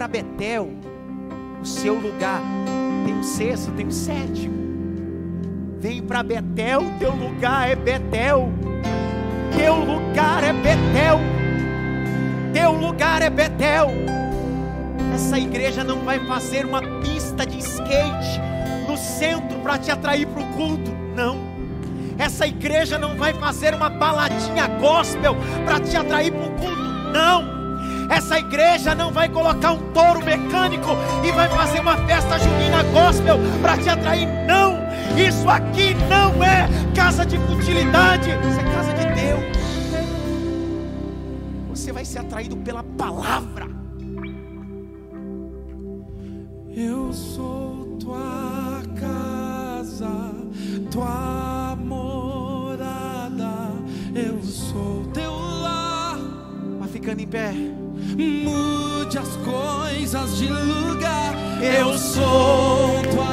Para Betel, o seu lugar. Tem o sexto, tem o sétimo. Vem para Betel, teu lugar é Betel. Teu lugar é Betel. Teu lugar é Betel. Essa igreja não vai fazer uma pista de skate no centro para te atrair para o culto. Não. Essa igreja não vai fazer uma baladinha gospel para te atrair para o culto. Não. Essa igreja não vai colocar um touro mecânico e vai fazer uma festa junina gospel para te atrair. Não. Isso aqui não é casa de futilidade. Isso é casa de Deus. Você vai ser atraído pela palavra. Eu sou tua casa, tua morada. Eu sou teu lar. Vai ficando em pé. Mude as coisas de lugar. Eu sou tua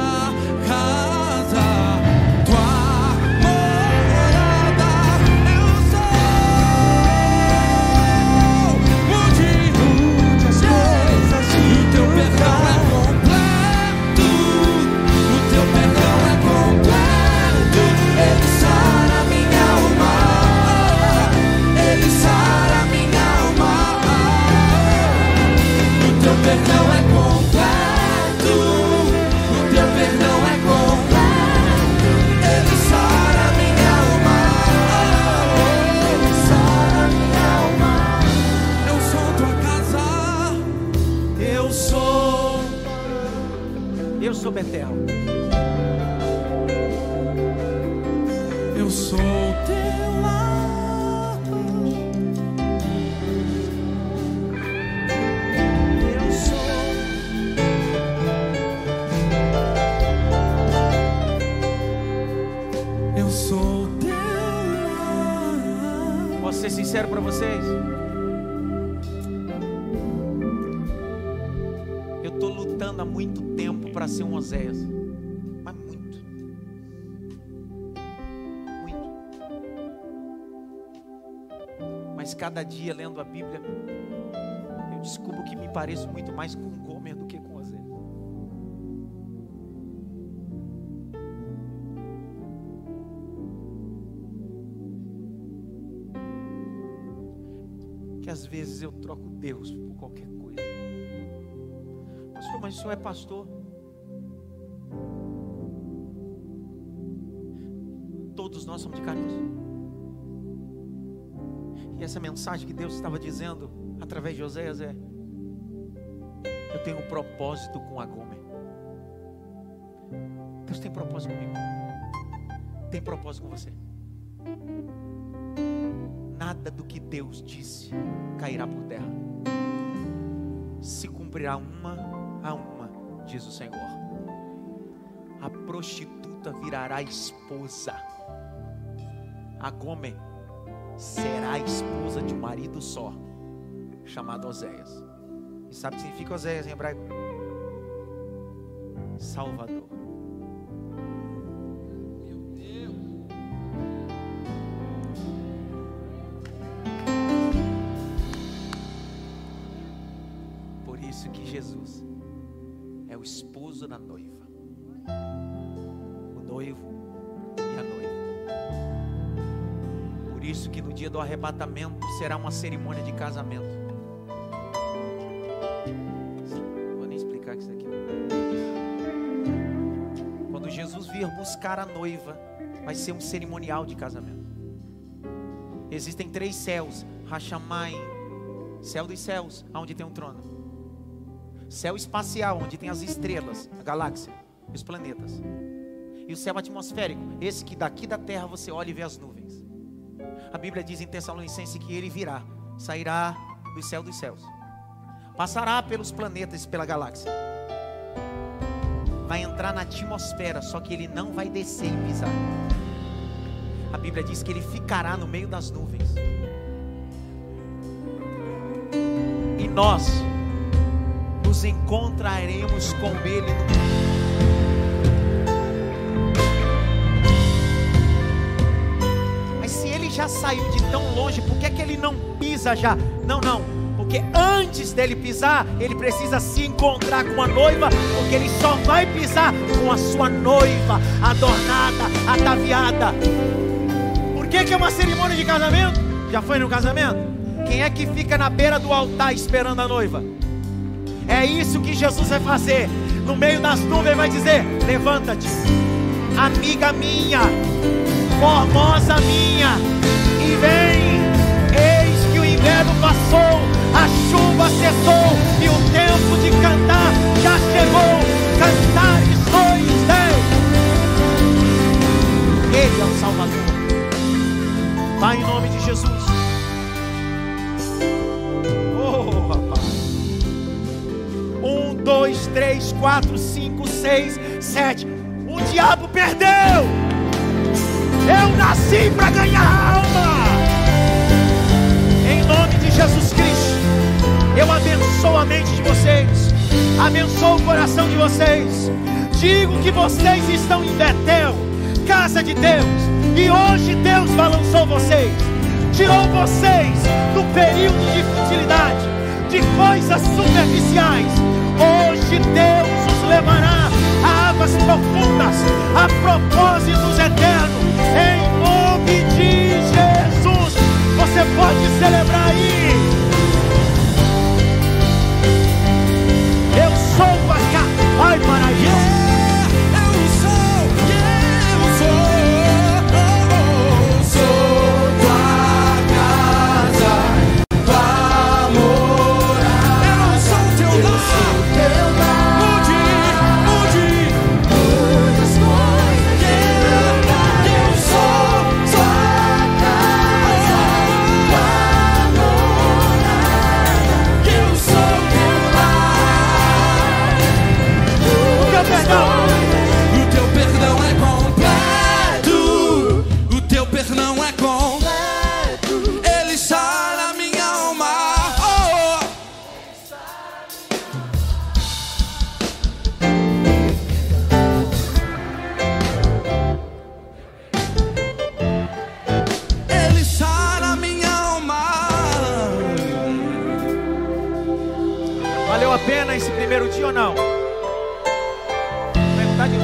Betel. Eu sou para ser um Oséias. Mas muito. Muito. Mas cada dia lendo a Bíblia, eu descubro que me pareço muito mais com Gomer do que com Oséias. que às vezes eu troco Deus por qualquer coisa. Pastor, mas o senhor é pastor? Todos nós somos de osso. E essa mensagem que Deus estava dizendo através de Oséias é: Eu tenho um propósito com a Gomer. Deus tem propósito comigo. Tem propósito com você. Nada do que Deus disse cairá por terra. Se cumprirá uma a uma, diz o Senhor. A prostituta virará esposa. A Gomer será esposa de um marido só, chamado Oséias. E sabe o que significa Oséias em hebraico? Salvador. Por isso que Jesus é o esposo da noiva. O noivo e a noiva. Isso que no dia do arrebatamento será uma cerimônia de casamento. Vou nem explicar isso aqui. Quando Jesus vir buscar a noiva, vai ser um cerimonial de casamento. Existem três céus: Rachamai, céu dos céus, onde tem um trono. Céu espacial, onde tem as estrelas, a galáxia, os planetas. E o céu atmosférico, esse que daqui da terra você olha e vê as nuvens. A Bíblia diz em Tessalonicenses que ele virá, sairá do céu dos céus, passará pelos planetas e pela galáxia, vai entrar na atmosfera, só que ele não vai descer e pisar. A Bíblia diz que ele ficará no meio das nuvens. E nós nos encontraremos com ele no já saiu de tão longe, por que, é que ele não pisa já? Não, não, porque antes dele pisar, ele precisa se encontrar com a noiva, porque ele só vai pisar com a sua noiva, adornada, ataviada. Por que, que é uma cerimônia de casamento? Já foi no casamento? Quem é que fica na beira do altar esperando a noiva? É isso que Jesus vai fazer. No meio das nuvens vai dizer: Levanta-te, amiga minha, formosa minha, vem. Eis que o inverno passou, a chuva cessou e o tempo de cantar já chegou. Cantares sois Deus. Ele é o Salvador. Pai, em nome de Jesus. Oh, rapaz. Um, dois, três, quatro, cinco, seis, sete. O diabo perdeu. Eu nasci para ganhar a mente de vocês, abençoo o coração de vocês. Digo que vocês estão em Betel, casa de Deus, e hoje Deus balançou vocês, tirou vocês do período de futilidade, de coisas superficiais. Hoje Deus os levará a águas profundas, a propósitos eternos, em nome de Jesus. Você pode celebrar aí. Sou a casa. Ai, Paraíba. Dia ou não?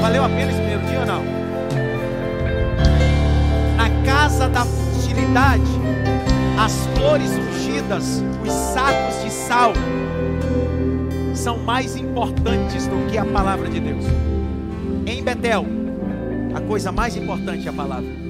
Valeu a pena esse primeiro dia ou não? Na casa da futilidade, as flores ungidas, os sacos de sal, são mais importantes do que a palavra de Deus. Em Betel, a coisa mais importante é a palavra.